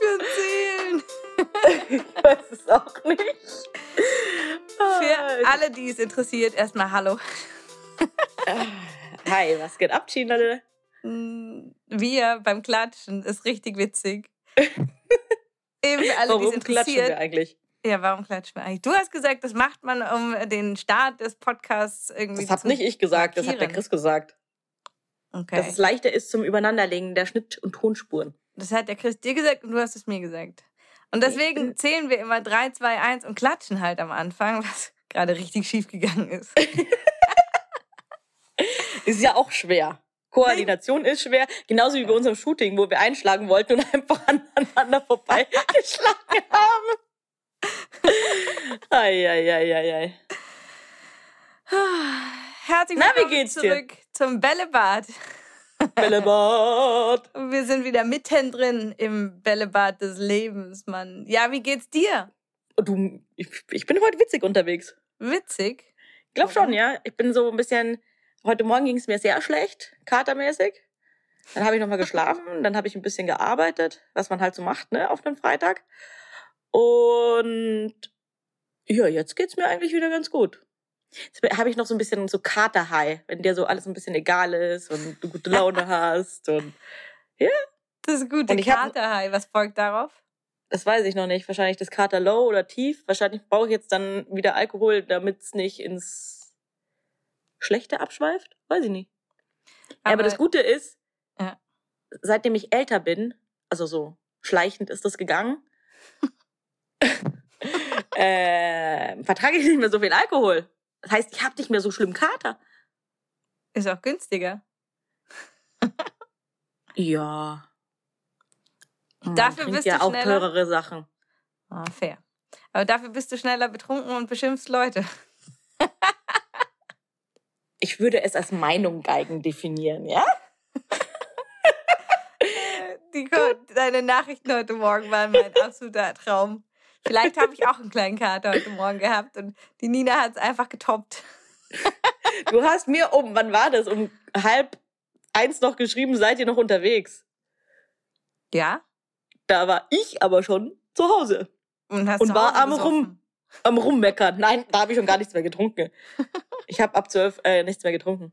für Zählen? ich weiß es auch nicht. Für alle, die es interessiert, erstmal Hallo. Hi, was geht ab, China? Wir beim Klatschen ist richtig witzig. Eben für alle, die es Warum klatschen wir interessiert. eigentlich? Ja, warum klatschen wir eigentlich? Du hast gesagt, das macht man, um den Start des Podcasts irgendwie Das habe nicht ich gesagt, das hat der markieren. Chris gesagt. Okay. Dass es leichter ist zum Übereinanderlegen der Schnitt- und Tonspuren. Das hat der Chris dir gesagt und du hast es mir gesagt. Und deswegen zählen wir immer 3, 2, 1 und klatschen halt am Anfang, was gerade richtig schief gegangen ist. Ist ja auch schwer. Koordination ist schwer, genauso wie bei unserem Shooting, wo wir einschlagen wollten und einfach aneinander vorbei geschlagen haben. Eieieiei. Herzlich Na, wie willkommen geht's dir? zurück zum Bällebad. Bällebad. Wir sind wieder mittendrin im Bällebad des Lebens, Mann. Ja, wie geht's dir? Du, ich, ich bin heute witzig unterwegs. Witzig. Ich glaube Warum? schon, ja. Ich bin so ein bisschen. Heute Morgen ging es mir sehr schlecht, katermäßig. Dann habe ich nochmal geschlafen, dann habe ich ein bisschen gearbeitet, was man halt so macht, ne, auf einem Freitag. Und ja, jetzt geht's mir eigentlich wieder ganz gut. Jetzt habe ich noch so ein bisschen so Kater-High, wenn dir so alles ein bisschen egal ist und du gute Laune hast. Und Das ist gute Und ich hab- Katerhai. Was folgt darauf? das weiß ich noch nicht. Wahrscheinlich das Kater Low oder Tief. Wahrscheinlich brauche ich jetzt dann wieder Alkohol, damit es nicht ins Schlechte abschweift. Weiß ich nicht. Aber, aber das Gute ist, Ja. seitdem ich älter bin, also so schleichend ist das gegangen, äh, vertrage ich nicht mehr so viel Alkohol. Das heißt, ich habe nicht mehr so schlimm Kater. ist auch günstiger. Ja. Man Dafür trinkt bist ja du auch schneller? teurere Sachen. Ah, fair. Aber dafür bist du schneller betrunken und beschimpfst Leute. Ich würde es als Meinung geigen definieren, ja? Die, deine Nachrichten heute Morgen waren mein absoluter Traum. Vielleicht habe ich auch einen kleinen Kater heute Morgen gehabt und die Nina hat es einfach getoppt. Du hast mir um, wann war das? Um halb eins noch geschrieben, seid ihr noch unterwegs? Ja? Da war ich aber schon zu Hause. Und, Und zu war Hause am gesoffen. Rum- Am Rummeckern. Nein, da habe ich schon gar nichts mehr getrunken. Ich habe ab zwölf äh, nichts mehr getrunken.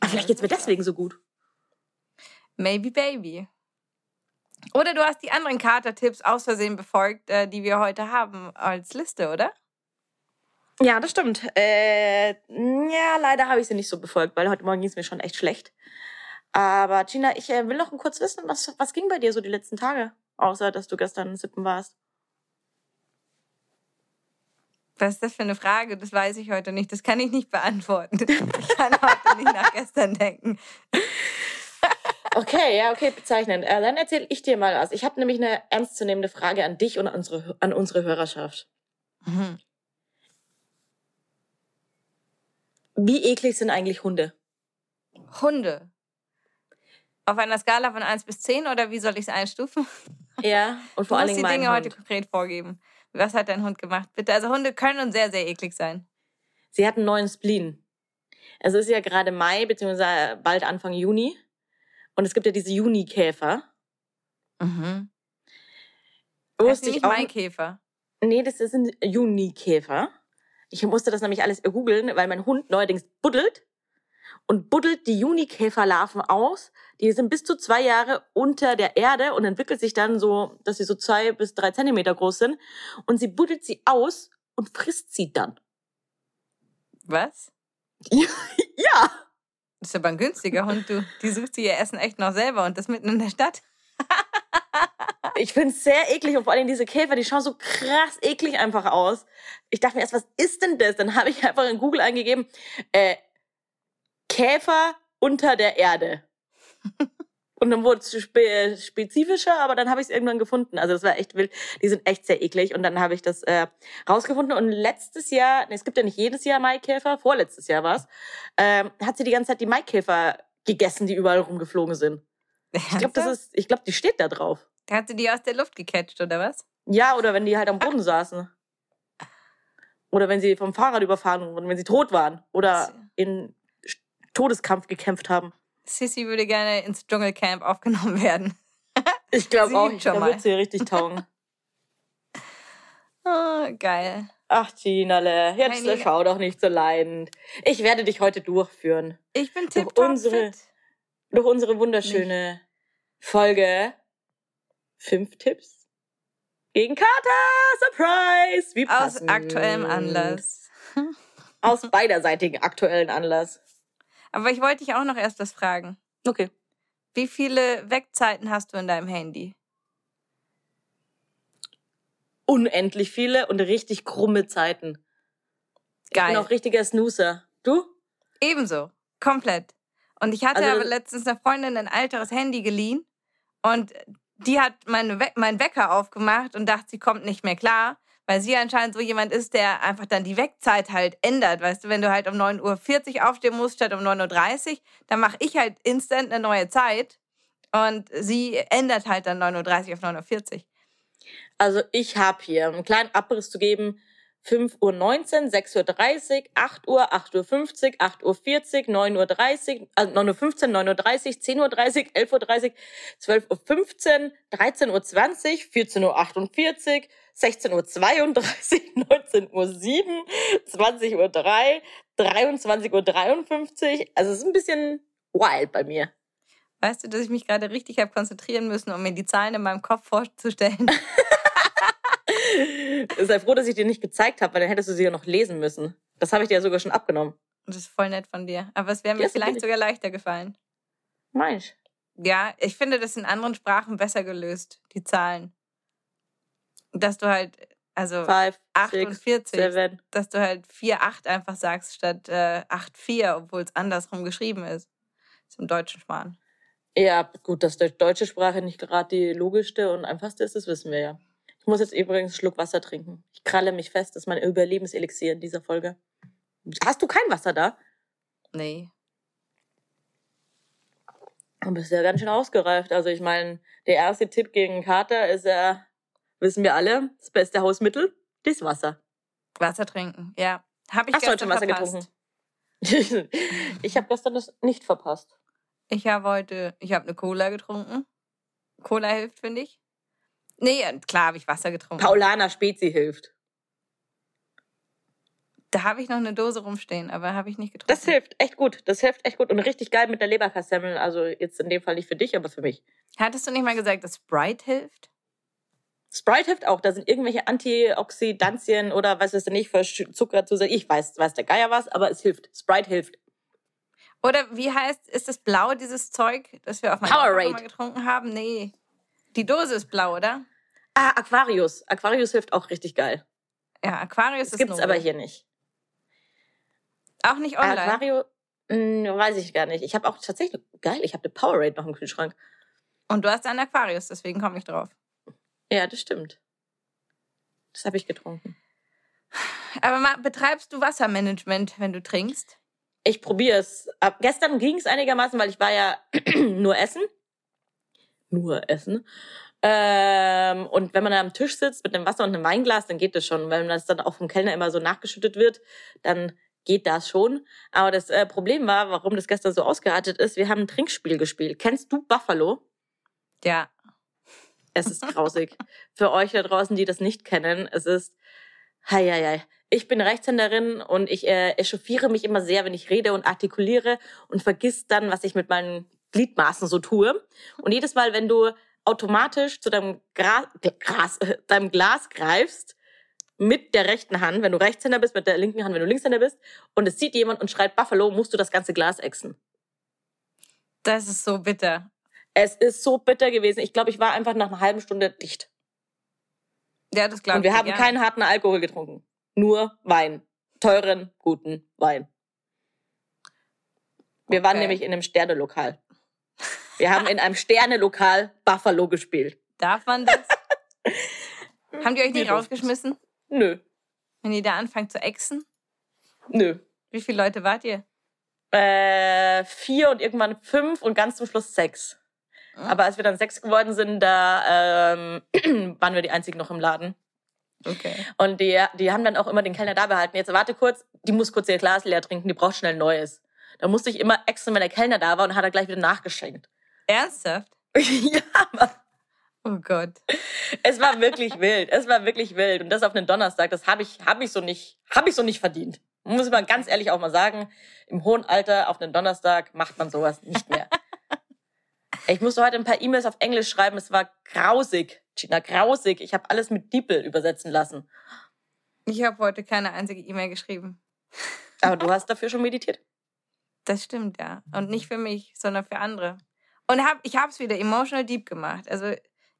Aber vielleicht geht's mir deswegen so gut. Maybe Baby. Oder du hast die anderen Kater-Tipps aus Versehen befolgt, äh, die wir heute haben als Liste, oder? Ja, das stimmt. Äh, ja, leider habe ich sie nicht so befolgt, weil heute Morgen ging es mir schon echt schlecht. Aber Gina, ich äh, will noch kurz wissen, was, was ging bei dir so die letzten Tage? Außer, dass du gestern sippen warst. Was ist das für eine Frage? Das weiß ich heute nicht. Das kann ich nicht beantworten. Ich kann heute nicht nach gestern denken. Okay, ja, okay, bezeichnend. Äh, dann erzähle ich dir mal was. Ich habe nämlich eine ernstzunehmende Frage an dich und an unsere, an unsere Hörerschaft. Mhm. Wie eklig sind eigentlich Hunde? Hunde. Auf einer Skala von 1 bis 10 oder wie soll ich es einstufen? Ja, und Du vor allen musst Dingen die mein Dinge heute Hund. konkret vorgeben. Was hat dein Hund gemacht? Bitte. Also Hunde können sehr, sehr eklig sein. Sie hat einen neuen Spleen. Es ist ja gerade Mai, beziehungsweise bald Anfang Juni. Und es gibt ja diese Junikäfer. Mhm. Wusste nicht ich auch. Maikäfer. Nee, das sind Junikäfer. Ich musste das nämlich alles googeln, weil mein Hund neuerdings buddelt und buddelt die Junikäferlarven aus. Die sind bis zu zwei Jahre unter der Erde und entwickelt sich dann so, dass sie so zwei bis drei Zentimeter groß sind. Und sie buddelt sie aus und frisst sie dann. Was? Ja! Das ist aber ein günstiger Hund, du. Die sucht sich ihr Essen echt noch selber und das mitten in der Stadt. Ich find's sehr eklig und vor allem diese Käfer, die schauen so krass eklig einfach aus. Ich dachte mir erst, was ist denn das? Dann habe ich einfach in Google eingegeben, äh, Käfer unter der Erde. Und dann wurde es spe spezifischer, aber dann habe ich es irgendwann gefunden. Also das war echt wild. Die sind echt sehr eklig. Und dann habe ich das äh, rausgefunden. Und letztes Jahr, nee, es gibt ja nicht jedes Jahr Maikäfer, vorletztes Jahr war's, ähm, hat sie die ganze Zeit die Maikäfer gegessen, die überall rumgeflogen sind. Ich glaube, das ist, ich glaube, die steht da drauf. Hat sie die aus der Luft gecatcht, oder was? Ja, oder wenn die halt am Boden saßen. Oder wenn sie vom Fahrrad überfahren wurden, wenn sie tot waren. Oder in Todeskampf gekämpft haben. Sissy würde gerne ins Dschungelcamp aufgenommen werden. Ich glaube auch, schon da mal. wird sie richtig taugen. Oh, geil. Ach, Ginale, jetzt Nina. schau doch nicht so leidend. Ich werde dich heute durchführen. Ich bin Durch tipptopp unsere- fit. Durch unsere wunderschöne Folge Fünf Tipps gegen Kater. Surprise! Wie Aus passend. aktuellem Anlass. Aus beiderseitigen aktuellen Anlass. Aber ich wollte dich auch noch erst was fragen. Okay. Wie viele Wegzeiten hast du in deinem Handy? Unendlich viele und richtig krumme Zeiten. Ich bin Geil. auch richtiger Snoozer. Du? Ebenso. Komplett. Und ich hatte Also aber letztens einer Freundin ein älteres Handy geliehen und die hat meine We meinen Wecker aufgemacht und dachte, sie kommt nicht mehr klar, weil sie anscheinend so jemand ist, der einfach dann die Wegzeit halt ändert. Weißt du, wenn du halt um 9.40 Uhr aufstehen musst statt um 9.30 Uhr, dann mache ich halt instant eine neue Zeit und sie ändert halt dann 9.30 Uhr auf 9.40 Uhr. Also ich habe hier einen kleinen Abriss zu geben. 5.19 Uhr, 6.30 Uhr, 8 Uhr, 8.50 Uhr, 8.40 Uhr, 9.30 Uhr, also 9.15 Uhr, 9.30 Uhr, 10.30 Uhr, 11.30 Uhr, 12.15 Uhr, 13.20 Uhr, 14.48 Uhr, 16.32 Uhr, 19.07 Uhr, 20.03 Uhr, 23.53 Uhr. Also es ist ein bisschen wild bei mir. Weißt du, dass ich mich gerade richtig habe konzentrieren müssen, um mir die Zahlen in meinem Kopf vorzustellen? Sei froh, dass ich dir nicht gezeigt habe, weil dann hättest du sie ja noch lesen müssen. Das habe ich dir ja sogar schon abgenommen. Das ist voll nett von dir. Aber es wäre mir Ja, vielleicht ich. sogar leichter gefallen. Mensch. Ja, ich finde das in anderen Sprachen besser gelöst, die Zahlen. Dass du halt, also Five, six, 48, seven. dass du halt 4-8 einfach sagst statt äh, 8-4, obwohl es andersrum geschrieben ist. Im deutschen Sparen. Ja, gut, dass die deutsche Sprache nicht gerade die logischste und einfachste ist, das wissen wir ja. Ich muss jetzt übrigens einen Schluck Wasser trinken. Ich kralle mich fest, das ist mein Überlebenselixier in dieser Folge. Hast du kein Wasser da? Nee. Du bist ja ganz schön ausgereift. Also ich meine, der erste Tipp gegen Kater ist ja, wissen wir alle, das beste Hausmittel, das Wasser. Wasser trinken, ja. Habe ich Hast du heute gestern schon Wasser verpasst. getrunken? ich habe gestern das nicht verpasst. Ich habe heute, ich habe eine Cola getrunken. Cola hilft, finde ich. Nee, klar habe ich Wasser getrunken. Paulaner Spezi hilft. Da habe ich noch eine Dose rumstehen, aber habe ich nicht getrunken. Das hilft echt gut. Das hilft echt gut und richtig geil mit der Leberkassemmel. Also jetzt in dem Fall nicht für dich, aber für mich. Hattest du nicht mal gesagt, dass Sprite hilft? Sprite hilft auch. Da sind irgendwelche Antioxidantien oder was weiß ich nicht für Zucker zu Ich weiß, weiß der Geier was, aber es hilft. Sprite hilft. Oder wie heißt, ist das blau, dieses Zeug, das wir auf Powerade. mal getrunken haben? Nee. Die Dose ist blau, oder? Ah, Aquarius. Aquarius hilft auch richtig geil. Ja, Aquarius Das ist gibt's Nobel. aber hier nicht. Auch nicht online. Aquario, mh, weiß ich gar nicht. Ich habe auch tatsächlich, geil, ich habe eine Powerade noch im Kühlschrank. Und du hast einen Aquarius, deswegen komme ich drauf. Ja, das stimmt. Das habe ich getrunken. Aber ma, betreibst du Wassermanagement, wenn du trinkst? Ich probiere es. Ab gestern ging es einigermaßen, weil ich war ja nur essen. Nur essen. Ähm, und wenn man da am Tisch sitzt mit einem Wasser und einem Weinglas, dann geht das schon. Wenn das dann auch vom Kellner immer so nachgeschüttet wird, dann geht das schon. Aber das äh, Problem war, warum das gestern so ausgeartet ist, wir haben ein Trinkspiel gespielt. Kennst du Buffalo? Ja. Es ist grausig. Für euch da draußen, die das nicht kennen, es ist, hei, hei, hei. Ich bin Rechtshänderin und ich äh, echauffiere mich immer sehr, wenn ich rede und artikuliere und vergiss dann, was ich mit meinen Gliedmaßen so tue. Und jedes Mal, wenn du automatisch zu deinem, Gra Gras, äh, deinem Glas greifst, mit der rechten Hand, wenn du Rechtshänder bist, mit der linken Hand, wenn du Linkshänder bist, und es sieht jemand und schreit Buffalo, musst du das ganze Glas exen. Das ist so bitter. Es ist so bitter gewesen. Ich glaube, ich war einfach nach einer halben Stunde dicht. Ja, das glaube Und ich. wir haben ja. keinen harten Alkohol getrunken. Nur Wein. Teuren, guten Wein. Wir waren Okay. nämlich in einem Sternelokal. Wir haben in einem Sterne-Lokal Buffalo gespielt. Darf man das? Haben die euch nicht rausgeschmissen, Nö, wenn ihr da anfangt zu exen? nö. Wie viele Leute wart ihr? Äh, vier und irgendwann fünf und ganz zum Schluss sechs. Ah. Aber als wir dann sechs geworden sind, da ähm, waren wir die einzigen noch im Laden. Okay. Und die, die haben dann auch immer den Kellner da behalten. Jetzt warte kurz, die muss kurz ihr Glas leer trinken, die braucht schnell Neues. Da musste ich immer extra, wenn der Kellner da war und hat er gleich wieder nachgeschenkt. Ernsthaft? ja, aber Oh Gott. es war wirklich wild. Es war wirklich wild. Und das auf einen Donnerstag, das habe ich, hab ich, so nicht, hab ich so nicht verdient. Muss man ganz ehrlich auch mal sagen, im hohen Alter auf einen Donnerstag macht man sowas nicht mehr. Ich musste heute ein paar E-Mails auf Englisch schreiben. Es war grausig, Gina, grausig. Ich habe alles mit Diepel übersetzen lassen. Ich habe heute keine einzige E-Mail geschrieben. Aber du hast dafür schon meditiert. Das stimmt, ja. Und nicht für mich, sondern für andere. Und hab, ich habe es wieder emotional deep gemacht. Also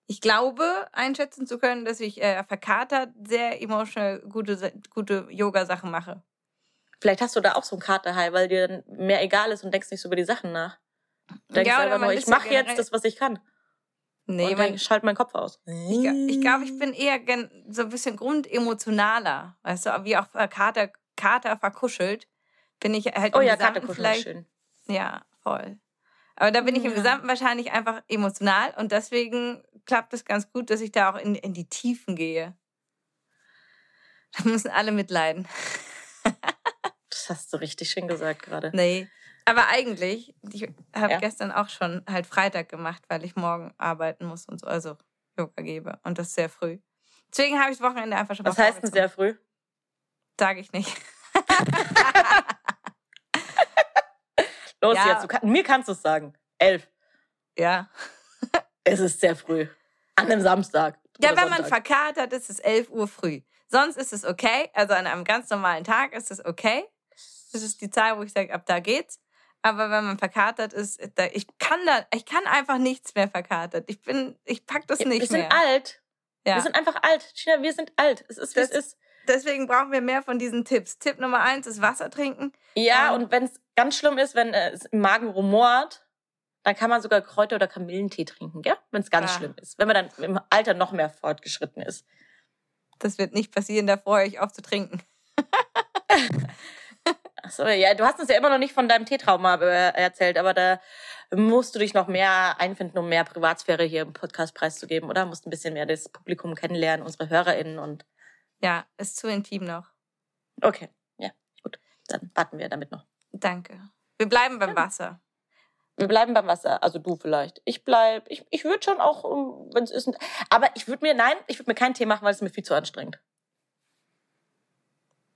ich glaube, einschätzen zu können, dass ich äh, verkatert sehr emotional gute, gute Yoga-Sachen mache. Vielleicht hast du da auch so ein Katerhai, weil dir dann mehr egal ist und denkst nicht so über die Sachen nach. Denkst Ja, einfach nur, ich ja mache jetzt das, was ich kann. Nee, und man, dann schalt meinen Kopf aus. ich, ich glaube, ich bin eher so ein bisschen grundemotionaler. Weißt du, wie auch äh, Kater, Kater verkuschelt, bin ich halt Oh im ja, ist vielleicht schön. Ja, voll. Aber da bin ich im Ja. Gesamten wahrscheinlich einfach emotional und deswegen klappt es ganz gut, dass ich da auch in, in die Tiefen gehe. Da müssen alle mitleiden. Das hast du richtig schön gesagt gerade. Nee. Aber eigentlich, ich habe Ja. gestern auch schon halt Freitag gemacht, weil ich morgen arbeiten muss und so, also Yoga gebe. Und das sehr früh. Deswegen habe ich das Wochenende einfach schon Was heißt denn sehr früh? Sage ich nicht. Los Ja. jetzt, kann, mir kannst du es sagen. Elf. Ja. Es ist sehr früh. An einem Samstag. Ja, wenn man Sonntag. verkatert ist, ist es 11 Uhr früh. Sonst ist es okay. Also an einem ganz normalen Tag ist es okay. Das ist die Zahl, wo ich sage, ab da geht's. Aber wenn man verkatert ist, da, ich kann da, ich kann einfach nichts mehr verkatert. Ich bin, ich pack das Ja, nicht wir sind mehr. alt. Ja. Wir sind einfach alt. China, wir sind alt. Es ist, wie es Das- ist. Deswegen brauchen wir mehr von diesen Tipps. Tipp Nummer eins ist Wasser trinken. Ja, Ähm. und wenn es ganz schlimm ist, wenn äh, es im Magen rumort, dann kann man sogar Kräuter- oder Kamillentee trinken, gell? Wenn es ganz Ah. schlimm ist. Wenn man dann im Alter noch mehr fortgeschritten ist. Das wird nicht passieren, da freue ich auf zu trinken. Achso, ja, du hast uns ja immer noch nicht von deinem Teetrauma äh, erzählt, aber da musst du dich noch mehr einfinden, um mehr Privatsphäre hier im Podcast preiszugeben, oder? Musst ein bisschen mehr das Publikum kennenlernen, unsere HörerInnen und. Ja, ist zu intim noch. Okay, ja, gut. Dann warten wir damit noch. Danke. Wir bleiben beim Wasser. Wir bleiben beim Wasser, also du vielleicht. Ich bleib, ich, ich würde schon auch, wenn es ist. Aber ich würde mir, nein, ich würde mir keinen Tee machen, weil es mir viel zu anstrengend.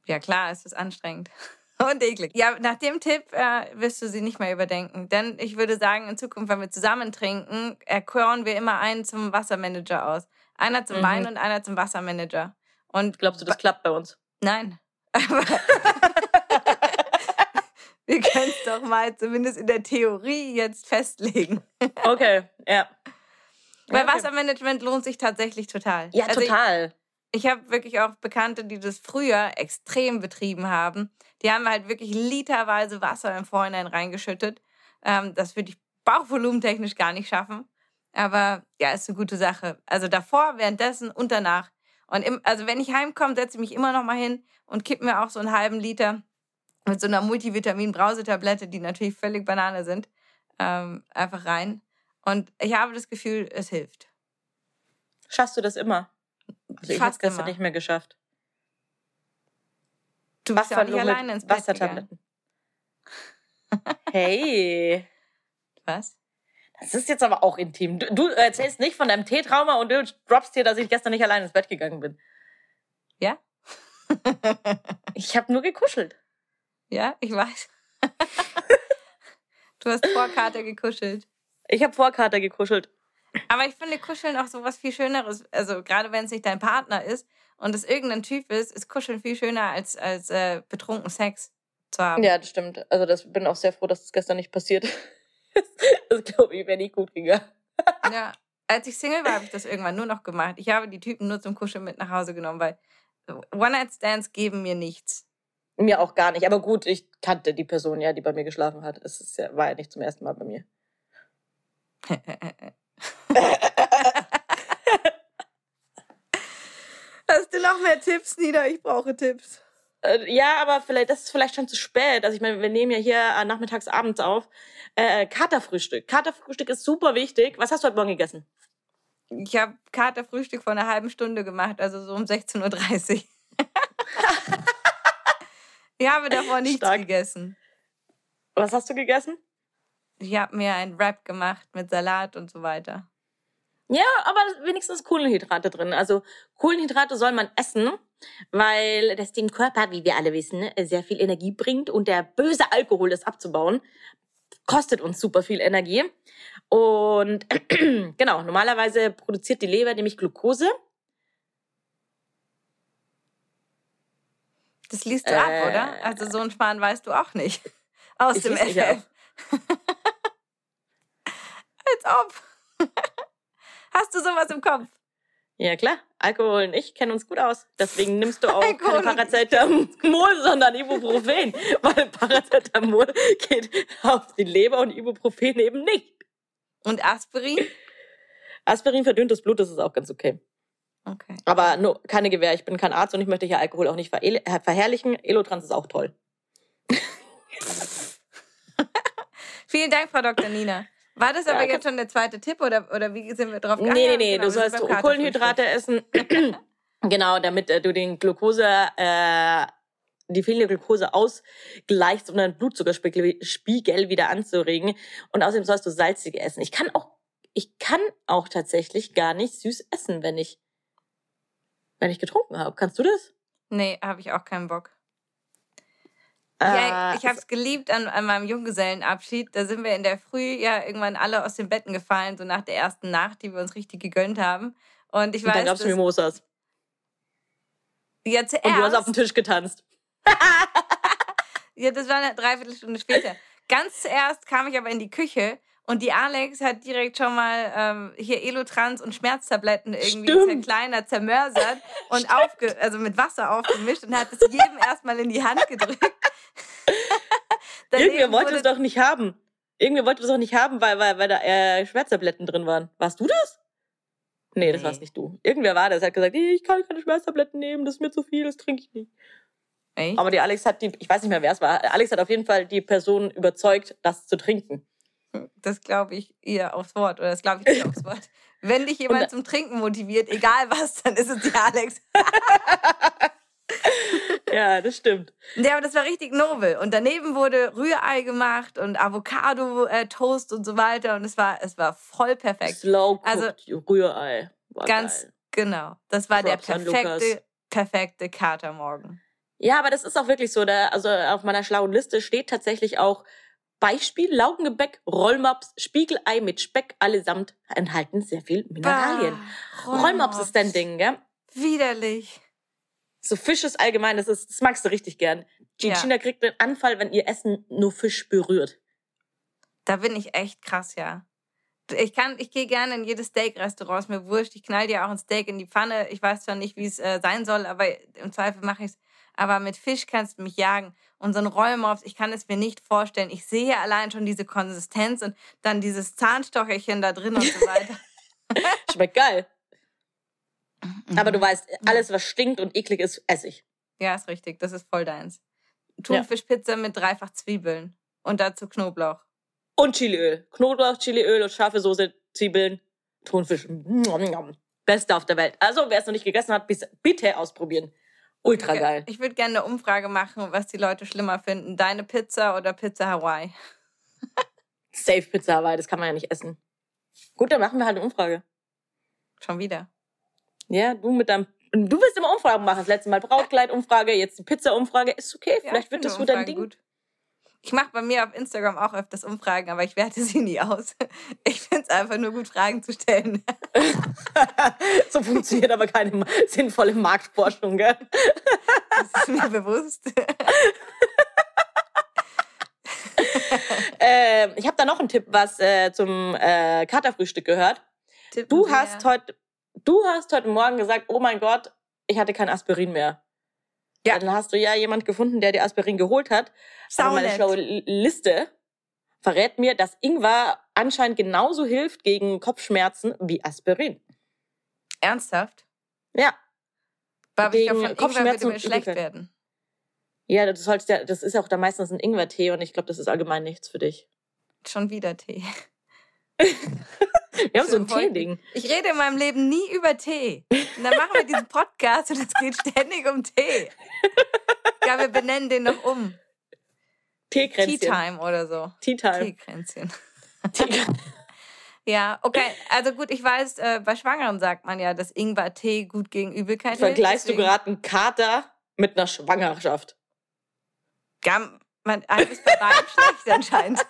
Ja, klar, es ist anstrengend. Und eklig. Ja, nach dem Tipp äh, wirst du sie nicht mehr überdenken. Denn ich würde sagen, in Zukunft, wenn wir zusammen trinken, erkoren wir immer einen zum Wassermanager aus. Einer zum Mhm. Wein und einer zum Wassermanager. Und Glaubst du, das klappt bei uns? Nein. Aber wir können es doch mal zumindest in der Theorie jetzt festlegen. Okay, ja. Weil okay. Wassermanagement lohnt sich tatsächlich total. Ja, Also total. Ich habe wirklich auch Bekannte, die das früher extrem betrieben haben. Die haben halt wirklich literweise Wasser im Vorhinein reingeschüttet. Ähm, das würde ich bauchvolumentechnisch gar nicht schaffen. Aber ja, ist eine gute Sache. Also davor, währenddessen und danach. Und im, also wenn ich heimkomme, setze ich mich immer noch mal hin und kipp mir auch so einen halben Liter mit so einer Multivitamin-Brausetablette, die natürlich völlig Banane sind, ähm, einfach rein. Und ich habe das Gefühl, es hilft. Schaffst du das immer? Also ich habe es gestern nicht mehr geschafft. Du bist ja auch nicht alleine ins Bett. Wassertabletten. Hey, Was? das ist jetzt aber auch intim. Du, du erzählst nicht von deinem Teetrauma und du droppst hier, dass ich gestern nicht allein ins Bett gegangen bin. Ja? Ich habe nur gekuschelt. Ja, ich weiß. du hast vor Kater gekuschelt. Ich habe vor Kater gekuschelt. Aber ich finde Kuscheln auch so was viel Schöneres. Also gerade wenn es nicht dein Partner ist und es irgendein Typ ist, ist Kuscheln viel schöner als, als äh, betrunken Sex zu haben. Ja, das stimmt. Also das bin auch sehr froh, dass das gestern nicht passiert. das glaube ich wäre nicht gut gegangen. Ja. Als ich Single war, habe ich das irgendwann nur noch gemacht. Ich habe die Typen nur zum Kuscheln mit nach Hause genommen, weil One-Night-Stands geben mir nichts. Mir auch gar nicht. Aber gut, ich kannte die Person ja, die bei mir geschlafen hat. Es ist ja, war ja nicht zum ersten Mal bei mir. Hast du noch mehr Tipps, Nina? Ich brauche Tipps. Äh, ja, aber vielleicht, das ist vielleicht schon zu spät. Also ich meine, wir nehmen ja hier äh, nachmittags, abends auf. Äh, Katerfrühstück. Katerfrühstück ist super wichtig. Was hast du heute Morgen gegessen? Ich habe Katerfrühstück vor einer halben Stunde gemacht, also so um 16.30 Uhr. ich habe davor nichts Stark. gegessen. Was hast du gegessen? Ich habe mir einen Wrap gemacht mit Salat und so weiter. Ja, aber wenigstens Kohlenhydrate drin. Also Kohlenhydrate soll man essen, weil das dem Körper, wie wir alle wissen, sehr viel Energie bringt und der böse Alkohol, das abzubauen, kostet uns super viel Energie. Und genau, normalerweise produziert die Leber nämlich Glucose. Das liest du ab, Äh, oder? Also so ein Sparen weißt du auch nicht. Aus dem FF. Als ob. Hast du sowas im Kopf? Ja klar, Alkohol und ich kennen uns gut aus. Deswegen nimmst du auch Alkohol keine. Paracetamol, sondern Ibuprofen. weil Paracetamol geht auf die Leber und Ibuprofen eben nicht. Und Aspirin? Aspirin verdünnt das Blut, das ist auch ganz okay. Okay. Aber nur keine Gewähr, ich bin kein Arzt und ich möchte hier Alkohol auch nicht verel- äh, verherrlichen. Elotrans ist auch toll. Vielen Dank, Frau Dr. Nina. War das aber Ja, jetzt schon der zweite Tipp oder, oder wie sind wir drauf Nee, nee, nee, du sollst Kohlenhydrate essen. genau, damit äh, du den Glucose, äh, die fehlende Glucose ausgleichst, um deinen Blutzuckerspiegel Spiegel wieder anzuregen. Und außerdem sollst du salzig essen. Ich kann auch, ich kann auch tatsächlich gar nicht süß essen, wenn ich, wenn ich getrunken habe. Kannst du das? Nee, habe ich auch keinen Bock. Äh, Ja, ich habe es geliebt an, an meinem Junggesellenabschied. Da sind wir in der Früh ja irgendwann alle aus den Betten gefallen, so nach der ersten Nacht, die wir uns richtig gegönnt haben. Und ich und dann gab's dass, Mimosas. ja, Und du hast auf zuerst, dem Tisch getanzt. ja, das war eine Dreiviertelstunde später. Ganz zuerst kam ich aber in die Küche und die Alex hat direkt schon mal ähm, hier Elotrans und Schmerztabletten irgendwie Stimmt. zerkleinert, zermörsert und aufge also mit Wasser aufgemischt und hat es jedem erstmal in die Hand gedrückt. Irgendwer wollte es doch nicht haben. Irgendwer wollte es doch nicht haben, weil, weil, weil da äh, Schmerztabletten drin waren. Warst du das? Nee, das Nee. warst nicht du. Irgendwer war das, hat gesagt, "Nee, ich kann keine Schmerztabletten nehmen, das ist mir zu viel, das trinke ich nicht. Echt? Aber die Alex hat die, ich weiß nicht mehr, wer es war, Alex hat auf jeden Fall die Person überzeugt, das zu trinken. Das glaube ich ihr aufs Wort oder das glaube ich dir aufs Wort. Wenn dich jemand Und- zum Trinken motiviert, egal was, dann ist es die Alex. Ja, das stimmt. Ja, aber das war richtig nobel. Und daneben wurde Rührei gemacht und Avocado-Toast und so weiter. Und es war, es war voll perfekt. Slow Also- Rührei. War Ganz geil. genau. Das war der Props an perfekte, perfekte Katermorgen. Ja, aber das ist auch wirklich so. Da, also auf meiner schlauen Liste steht tatsächlich auch Beispiel Laugengebäck, Rollmops, Spiegelei mit Speck, allesamt enthalten sehr viel Mineralien. Bah, Rollmops ist dein Ding, gell? Widerlich. So Fisch ist allgemein, das, ist, das magst du richtig gern. Ja. Gina kriegt einen Anfall, wenn ihr Essen nur Fisch berührt. Da bin ich echt krass, ja. Ich kann, ich gehe gerne in jedes Steak-Restaurant, ist mir wurscht. Ich knall dir auch ein Steak in die Pfanne. Ich weiß zwar nicht, wie es äh, sein soll, aber im Zweifel mache ich es. Aber mit Fisch kannst du mich jagen. Und so ein Rollmops, ich kann es mir nicht vorstellen. Ich sehe allein schon diese Konsistenz und dann dieses Zahnstocherchen da drin und so weiter. Schmeckt geil. Aber du Mhm. weißt, alles, was stinkt und eklig ist, esse ich. Ja, ist richtig. Das ist voll deins. Thunfischpizza mit dreifach Zwiebeln. Und dazu Knoblauch. Und Chiliöl. Knoblauch, Chiliöl und scharfe Soße, Zwiebeln, Thunfisch. Beste auf der Welt. Also, wer es noch nicht gegessen hat, bitte ausprobieren. Ultra geil. Ich würde gerne eine Umfrage machen, was die Leute schlimmer finden. Deine Pizza oder Pizza Hawaii? Safe Pizza Hawaii, das kann man ja nicht essen. Gut, dann machen wir halt eine Umfrage. Schon wieder. Ja, du mit deinem. Du willst immer Umfragen machen. Das letzte Mal Brautkleid-Umfrage, jetzt die Pizza-Umfrage. Ist okay, Ja, vielleicht ich wird das so dein Ding. Gut. Ich mache bei mir auf Instagram auch öfters Umfragen, aber ich werte sie nie aus. Ich finde es einfach nur gut, Fragen zu stellen. so funktioniert aber keine sinnvolle Marktforschung, gell? Das ist mir bewusst. Ähm, ich habe da noch einen Tipp, was äh, zum äh, Katerfrühstück gehört. Tippen Du hast heute, du hast heute Morgen gesagt, oh mein Gott, ich hatte kein Aspirin mehr. Ja. Dann hast du ja jemand gefunden, der dir Aspirin geholt hat. Aber meine Saunett. schlaue Liste verrät mir, dass Ingwer anscheinend genauso hilft gegen Kopfschmerzen wie Aspirin. Ernsthaft? Ja. Aber ich Gegen glaube, von Kopfschmerzen würde mir schlecht Übelkeit. werden. Ja, das, sollst ja, das ist ja auch da meistens ein Ingwertee und ich glaube, das ist allgemein nichts für dich. Schon wieder Tee. Wir haben so ein Voll- Teeding. Ich rede in meinem Leben nie über Tee. Und dann machen wir diesen Podcast und es geht ständig um Tee. Ja, wir benennen den noch um. Tea Teekränzchen. Time oder so. Tea Time. Teekränzchen. Tee Ja, okay. Also gut, ich weiß, äh, bei Schwangeren sagt man ja, dass Ingwer-Tee gut gegen Übelkeit hilft. Vergleichst du gerade einen Kater mit einer Schwangerschaft? Ja, man, ist bei beiden schlecht anscheinend.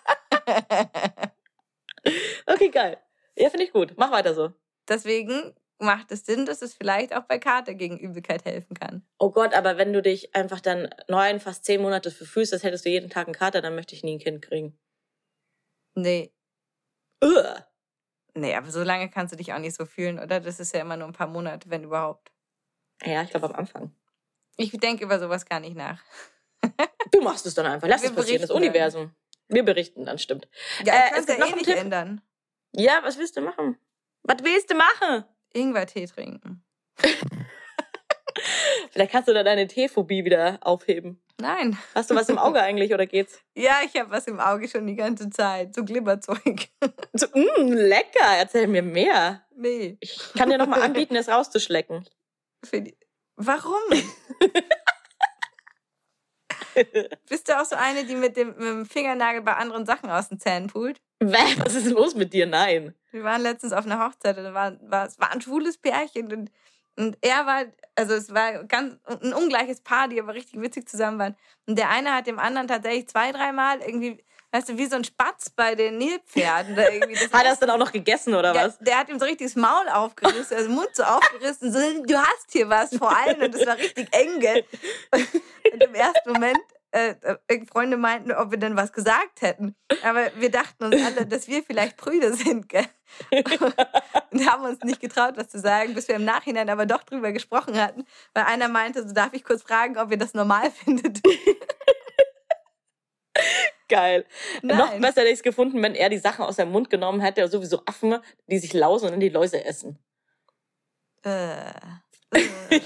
Okay, geil. Ja, finde ich gut. Mach weiter so. Deswegen macht es Sinn, dass es vielleicht auch bei Kater gegen Übelkeit helfen kann. Oh Gott, aber wenn du dich einfach dann neun, fast zehn Monate verfühlst, als hättest du jeden Tag einen Kater, dann möchte ich nie ein Kind kriegen. Nee, Ugh. nee, aber so lange kannst du dich auch nicht so fühlen, oder? Das ist ja immer nur ein paar Monate, wenn überhaupt. Ja, ich glaube am Anfang. Ich denke über sowas gar nicht nach. Du machst es dann einfach. Lass Wir es passieren. Das berichten dann. Universum. Wir berichten dann, stimmt. Ja, Äh, ich es kann es gibt ja noch eh einen nicht Tipp. ändern. Ja, was willst du machen? Was willst du machen? Ingwertee trinken. Vielleicht kannst du da deine Teephobie wieder aufheben. Nein. Hast du was im Auge eigentlich oder geht's? Ja, ich habe was im Auge schon die ganze Zeit. So Glibberzeug. So, mm, lecker, erzähl mir mehr. Nee. Ich kann dir noch mal anbieten, es rauszuschlecken. Für die... Warum? Bist du auch so eine, die mit dem, mit dem Fingernagel bei anderen Sachen aus den Zähnen pult? Was ist los mit dir? Nein. Wir waren letztens auf einer Hochzeit und war, war, es war ein schwules Pärchen und, und er war, also es war ganz ein ungleiches Paar, die aber richtig witzig zusammen waren. Und der eine hat dem anderen tatsächlich zwei, dreimal irgendwie, weißt du, wie so ein Spatz bei den Nilpferden. Da irgendwie das Hat er es dann auch noch gegessen oder der, was? der hat ihm so richtig das Maul aufgerissen, also den Mund so aufgerissen, so, du hast hier was vor allem und es war richtig eng, gell? Und im ersten Moment, äh, äh, Freunde meinten, ob wir denn was gesagt hätten. Aber wir dachten uns alle, dass wir vielleicht Brüder sind, gell? Und haben uns nicht getraut, was zu sagen, bis wir im Nachhinein aber doch drüber gesprochen hatten, weil einer meinte, so darf ich kurz fragen, ob ihr das normal findet. Geil. Noch Nein. besser hätte ich es gefunden, wenn er die Sachen aus seinem Mund genommen hätte, sowieso Affen, die sich lausen und dann die Läuse essen. Äh, äh.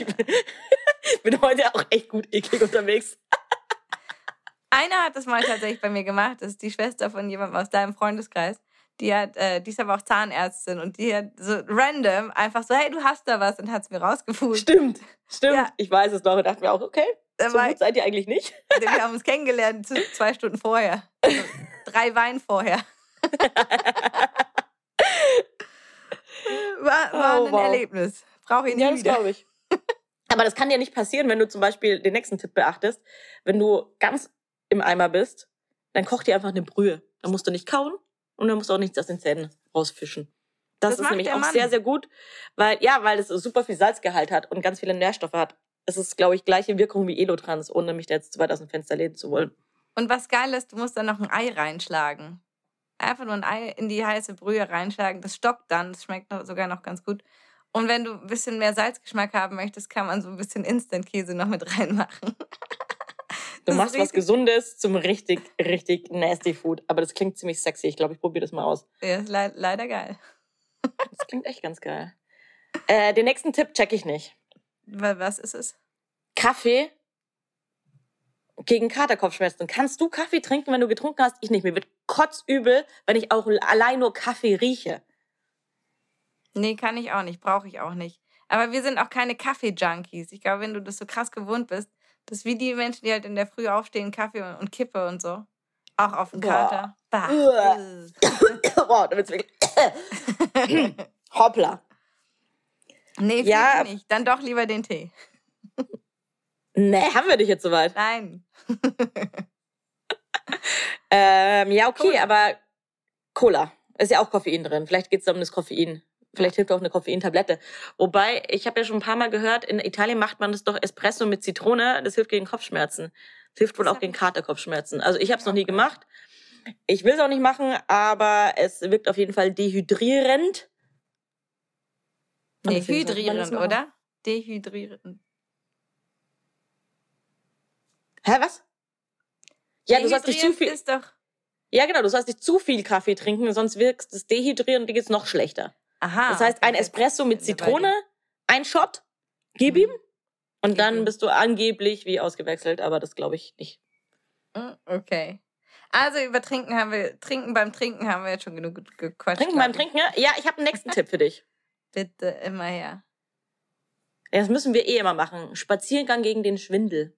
Ich bin, heute auch echt gut eklig unterwegs. Einer hat das mal tatsächlich bei mir gemacht. Das ist die Schwester von jemandem aus deinem Freundeskreis. Die hat, äh, die ist aber auch Zahnärztin und die hat so random einfach so, hey, du hast da was und hat es mir rausgefunden. Stimmt, stimmt. Ja. Ich weiß es noch und dachte mir auch, okay, so war, gut seid ihr eigentlich nicht. wir haben uns kennengelernt zwei Stunden vorher. Also drei Wein vorher. War, war Oh, ein wow. Erlebnis. Brauche ich nie Ja, das glaube ich. Aber das kann dir nicht passieren, wenn du zum Beispiel den nächsten Tipp beachtest. Wenn du ganz im Eimer bist, dann koch dir einfach eine Brühe. Dann musst du nicht kauen und dann musst du auch nichts aus den Zähnen rausfischen. Das, Das ist macht nämlich auch Mann. sehr, sehr gut, weil, ja, weil es super viel Salzgehalt hat und ganz viele Nährstoffe hat. Es ist, glaube ich, gleiche Wirkung wie Elotrans, ohne mich da jetzt zu weit aus dem Fenster lehnen zu wollen. Und was geil ist, du musst dann noch ein Ei reinschlagen. Einfach nur ein Ei in die heiße Brühe reinschlagen. Das stockt dann. Das schmeckt sogar noch ganz gut. Und wenn du ein bisschen mehr Salzgeschmack haben möchtest, kann man so ein bisschen Instant-Käse noch mit reinmachen. Du Das machst was Gesundes zum richtig, richtig nasty Food. Aber das klingt ziemlich sexy. Ich glaube, ich probiere das mal aus. Ja, ist le leider geil. Das klingt echt ganz geil. Äh, den nächsten Tipp check ich nicht. Wa- Was ist es? Kaffee gegen Katerkopfschmerzen. Kannst du Kaffee trinken, wenn du getrunken hast? Ich nicht. Mir wird kotzübel, wenn ich auch allein nur Kaffee rieche. Nee, kann ich auch nicht. Brauche ich auch nicht. Aber wir sind auch keine Kaffee-Junkies. Ich glaube, wenn du das so krass gewohnt bist, das ist wie die Menschen, die halt in der Früh aufstehen, Kaffee und, und Kippe und so. Auch auf dem. Kater. Bah. Uah. Boah, da wird's wirklich. Hoppla. Nee, Ja. nicht. Dann doch lieber den Tee. Nee, haben wir dich jetzt soweit? Nein. Ähm, ja, okay, Cola. aber Cola. Ist ja auch Koffein drin. Vielleicht geht's da um das Koffein. Vielleicht hilft auch eine Koffeintablette. Wobei, ich habe ja schon ein paar Mal gehört, in Italien macht man das doch Espresso mit Zitrone. Das hilft gegen Kopfschmerzen. Das hilft wohl Das auch gegen Katerkopfschmerzen. Also ich habe es noch nie gemacht. Ich will es auch nicht machen, aber es wirkt auf jeden Fall dehydrierend. Und Nee, deswegen sollte man das hydrierend, machen. oder? Dehydrierend. Hä, was? Ja, du sollst nicht zu Dehydrierend viel. ist doch. Ja, genau, du sollst nicht zu viel Kaffee trinken, sonst wirkst es dehydrieren und dir geht's noch schlechter. Aha. Das heißt, ein Espresso mit Zitrone, ein Shot, gib Mhm. ihm. Und Gib dann bist du angeblich wie ausgewechselt, aber das glaube ich nicht. Mm, Okay. Also über Trinken haben wir, Trinken beim Trinken haben wir jetzt schon genug gequatscht. Trinken beim. Trinken, ja? Ja, ich habe einen nächsten Tipp für dich. Bitte immer her. Das müssen wir eh immer machen. Spaziergang gegen den Schwindel.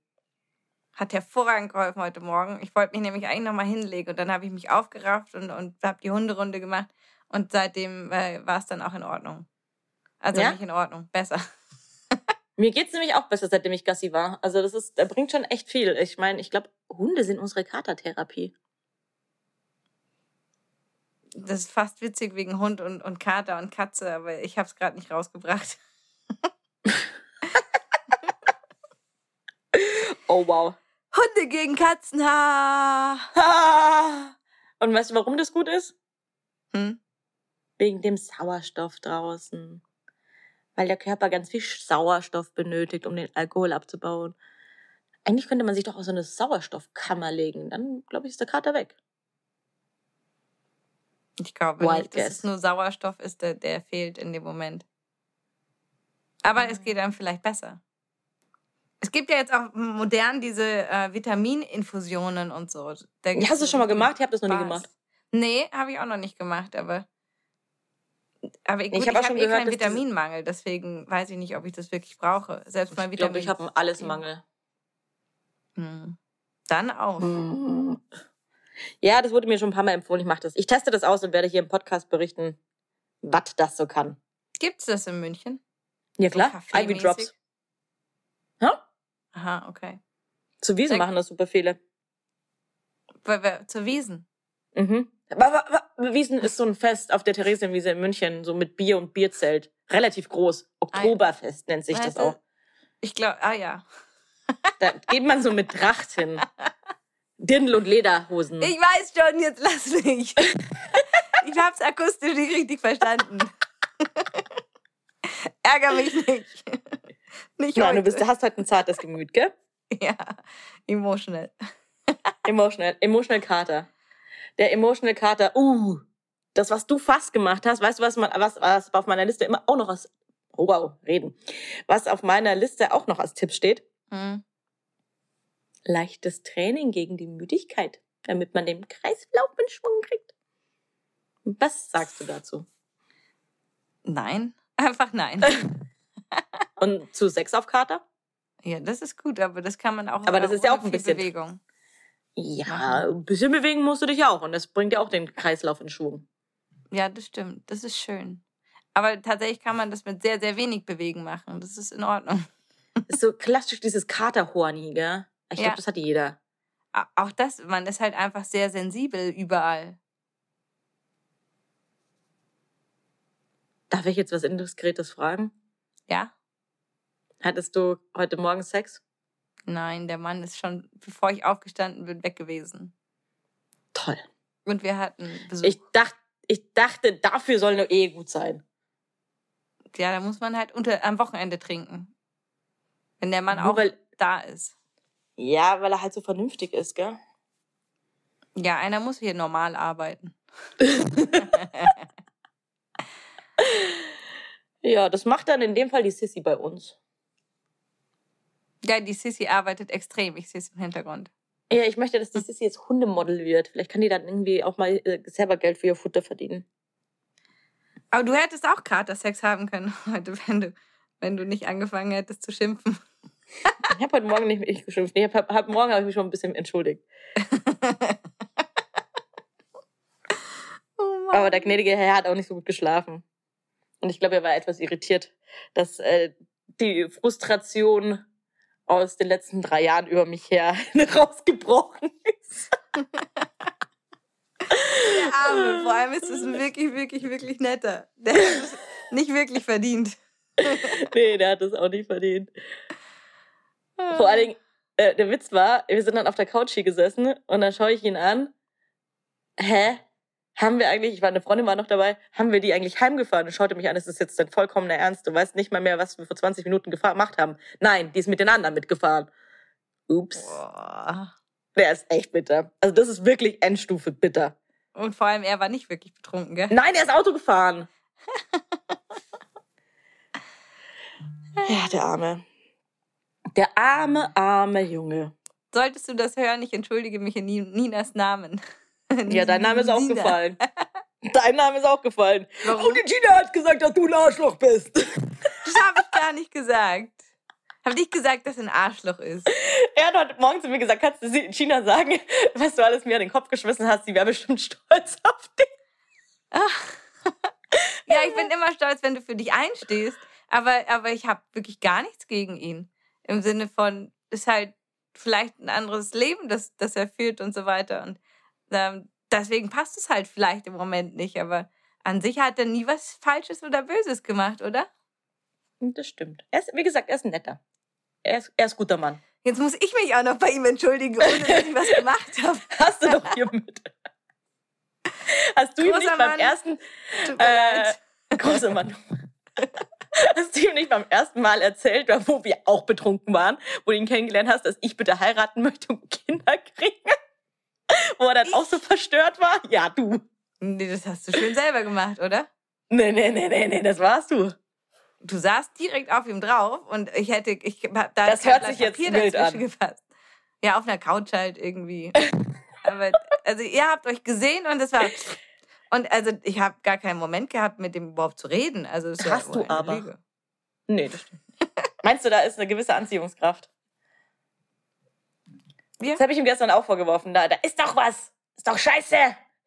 Hat hervorragend geholfen heute Morgen. Ich wollte mich nämlich eigentlich nochmal hinlegen und dann habe ich mich aufgerafft und, und habe die Hunderunde gemacht und seitdem äh, war es dann auch in Ordnung. Also Ja? nicht in Ordnung, besser. Mir geht's nämlich auch besser, seitdem ich Gassi war. Also das ist, der bringt schon echt viel. Ich meine, ich glaube, Hunde sind unsere Katertherapie. Das ist fast witzig wegen Hund und, und Kater und Katze, aber ich habe es gerade nicht rausgebracht. Oh wow. Hunde gegen Katzenhaar. Ah! Und weißt du, warum das gut ist? Hm? Wegen dem Sauerstoff draußen. Weil der Körper ganz viel Sauerstoff benötigt, um den Alkohol abzubauen. Eigentlich könnte man sich doch auch so eine Sauerstoffkammer legen. Dann, glaube ich, ist der Kater weg. Ich glaube Wild nicht, dass guess. es nur Sauerstoff ist, der, der fehlt in dem Moment. Aber es geht einem vielleicht besser. Es gibt ja jetzt auch modern diese äh, Vitamininfusionen und so. Da Ja, hast du schon mal gemacht? Ich habe das noch nie gemacht. Nee, habe ich auch noch nicht gemacht, aber. Aber gut, Ich ich hab auch habe schon eh gehört, keinen dass Vitaminmangel, deswegen weiß ich nicht, ob ich das wirklich brauche. Selbst mein Ich glaube, Vitamin. ich habe einen Allesmangel. Hm. Dann auch. Mhm. Ja, das wurde mir schon ein paar Mal empfohlen. Ich mache das. Ich teste das aus und werde hier im Podcast berichten, was das so kann. Gibt's das in München? Ja So klar, kaffeemäßig? Ivy Drops. Ja? Aha, okay. Zu Wiesen machen das super viele. Zur Wiesen. Mhm. Wiesen ist so ein Fest auf der Theresienwiese in München, so mit Bier und Bierzelt. Relativ groß. Oktoberfest nennt sich das auch. Ich glaube, ah ja. Da geht man so mit Tracht hin. Dirndl und Lederhosen. Ich weiß schon, jetzt lass mich. ich hab's akustisch nicht richtig verstanden. Ärger mich nicht. Nicht Nein, heute. du bist, hast halt ein zartes Gemüt, gell? Ja, emotional. Emotional, emotional Kater. Der emotional Kater. Uh, das, was du fast gemacht hast, weißt du, was, man, was, was auf meiner Liste immer auch noch als, oh wow, reden, was auf meiner Liste auch noch als Tipp steht? Hm. Leichtes Training gegen die Müdigkeit, damit man den Kreislauf in Schwung kriegt. Was sagst du dazu? Nein, einfach nein. Und zu Sex auf Kater? ja, das ist gut, aber das kann man auch. Aber das äh, ist ja auch ein bisschen- Bewegung. Ja, ein bisschen bewegen musst du dich auch und das bringt ja auch den Kreislauf in Schwung. Ja, das stimmt. Das ist schön. Aber tatsächlich kann man das mit sehr, sehr wenig Bewegen machen. Das ist in Ordnung. ist so klassisch dieses Katerhorni, gell? Ich Ja. glaube, das hat jeder. Auch das, man ist halt einfach sehr sensibel überall. Darf ich jetzt was Indiskretes fragen? Ja? Hattest du heute Morgen Sex? Nein, der Mann ist schon, bevor ich aufgestanden bin, weg gewesen. Toll. Und wir hatten Besuch. Ich dachte, ich dachte, dafür soll eine Ehe gut sein. ja, da muss man halt unter, am Wochenende trinken. Wenn der Mann Nur auch da ist. Ja, weil er halt so vernünftig ist, gell? Ja, einer muss hier normal arbeiten. Ja, das macht dann in dem Fall die Sissy bei uns. Ja, die Sissy arbeitet extrem. Ich sehe es im Hintergrund. Ja, ich möchte, dass die Sissy jetzt Hundemodel wird. Vielleicht kann die dann irgendwie auch mal äh, selber Geld für ihr Futter verdienen. Aber du hättest auch Katersex haben können heute, wenn du, wenn du nicht angefangen hättest zu schimpfen. Ich habe heute Morgen nicht ich geschimpft. Nee, hab, hab, morgen habe ich mich schon ein bisschen entschuldigt. Oh. Aber der gnädige Herr hat auch nicht so gut geschlafen. Und ich glaube, er war etwas irritiert, dass äh, die Frustration aus den letzten drei Jahren über mich her rausgebrochen ist. Der Arme. Vor allem ist es ein wirklich, wirklich, wirklich netter. Der hat es nicht wirklich verdient. nee, der hat das auch nicht verdient. Vor allen Dingen, äh, der Witz war, wir sind dann auf der Couch hier gesessen und dann schaue ich ihn an. Hä? Haben wir eigentlich, ich war eine Freundin war noch dabei, haben wir die eigentlich heimgefahren? Und schaute mich an, das ist jetzt dein vollkommener Ernst. Du weißt nicht mal mehr, was wir vor 20 Minuten gemacht haben. Nein, die ist mit den anderen mitgefahren. Ups. Boah. Der ist echt bitter. Also das ist wirklich Endstufe bitter. Und vor allem, er war nicht wirklich betrunken, gell? Nein, er ist Auto gefahren. ja, der Arme. Der arme, arme Junge. Solltest du das hören, ich entschuldige mich in Ninas Namen. Ja, dein Name ist auch gefallen. Dein Name ist auch gefallen. Warum? Und die Gina hat gesagt, dass du ein Arschloch bist. Das habe ich gar nicht gesagt. Habe nicht gesagt, dass er ein Arschloch ist. Er hat heute Morgen zu mir gesagt, kannst du Gina sagen, was du alles mir an den Kopf geschmissen hast? Sie wäre bestimmt stolz auf dich. Ja, ich bin immer stolz, wenn du für dich einstehst. Aber, aber ich habe wirklich gar nichts gegen ihn. Im Sinne von, ist halt vielleicht ein anderes Leben, das, das er führt und so weiter. Und ähm, deswegen passt es halt vielleicht im Moment nicht. Aber an sich hat er nie was Falsches oder Böses gemacht, oder? Das stimmt. Er ist, wie gesagt, er ist ein netter. Er ist, er ist ein guter Mann. Jetzt muss ich mich auch noch bei ihm entschuldigen, ohne dass ich was gemacht habe. Hast du doch hier mit. Hast du ihm Großer nicht beim Mann. ersten, Tut mir äh, großer Mann. Hast du ihm nicht beim ersten Mal erzählt, wo wir auch betrunken waren, wo du ihn kennengelernt hast, dass ich bitte heiraten möchte und Kinder kriegen? Wo er dann auch so verstört war? Ja, du. Nee, das hast du schön selber gemacht, oder? Nee, nee, nee, nee, nee, das warst du. Du saßt direkt auf ihm drauf und ich hätte, ich hab da Das hört sich jetzt Papier wild dazwischen an. gefasst. Ja, auf einer Couch halt irgendwie. Aber also ihr habt euch gesehen und es war und also ich habe gar keinen Moment gehabt, mit dem überhaupt zu reden. Also das Hast ja du aber. Lüge. Nee, das stimmt. Meinst du, da ist eine gewisse Anziehungskraft? Ja. Das habe ich ihm gestern auch vorgeworfen. Da, da ist doch was. Ist doch scheiße.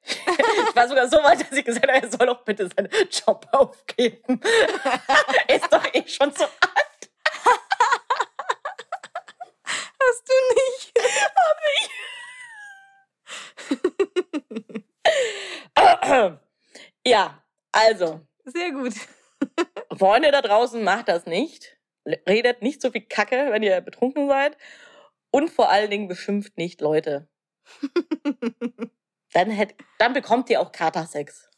ich war sogar so weit, dass ich gesagt habe, er soll doch bitte seinen Job aufgeben. er ist doch eh schon so alt. Hast du nicht? ja, also, Sehr gut. Freunde da draußen, macht das nicht. Redet nicht so viel Kacke, wenn ihr betrunken seid. Und vor allen Dingen beschimpft nicht Leute. Dann, hätt, dann bekommt ihr auch Katersex.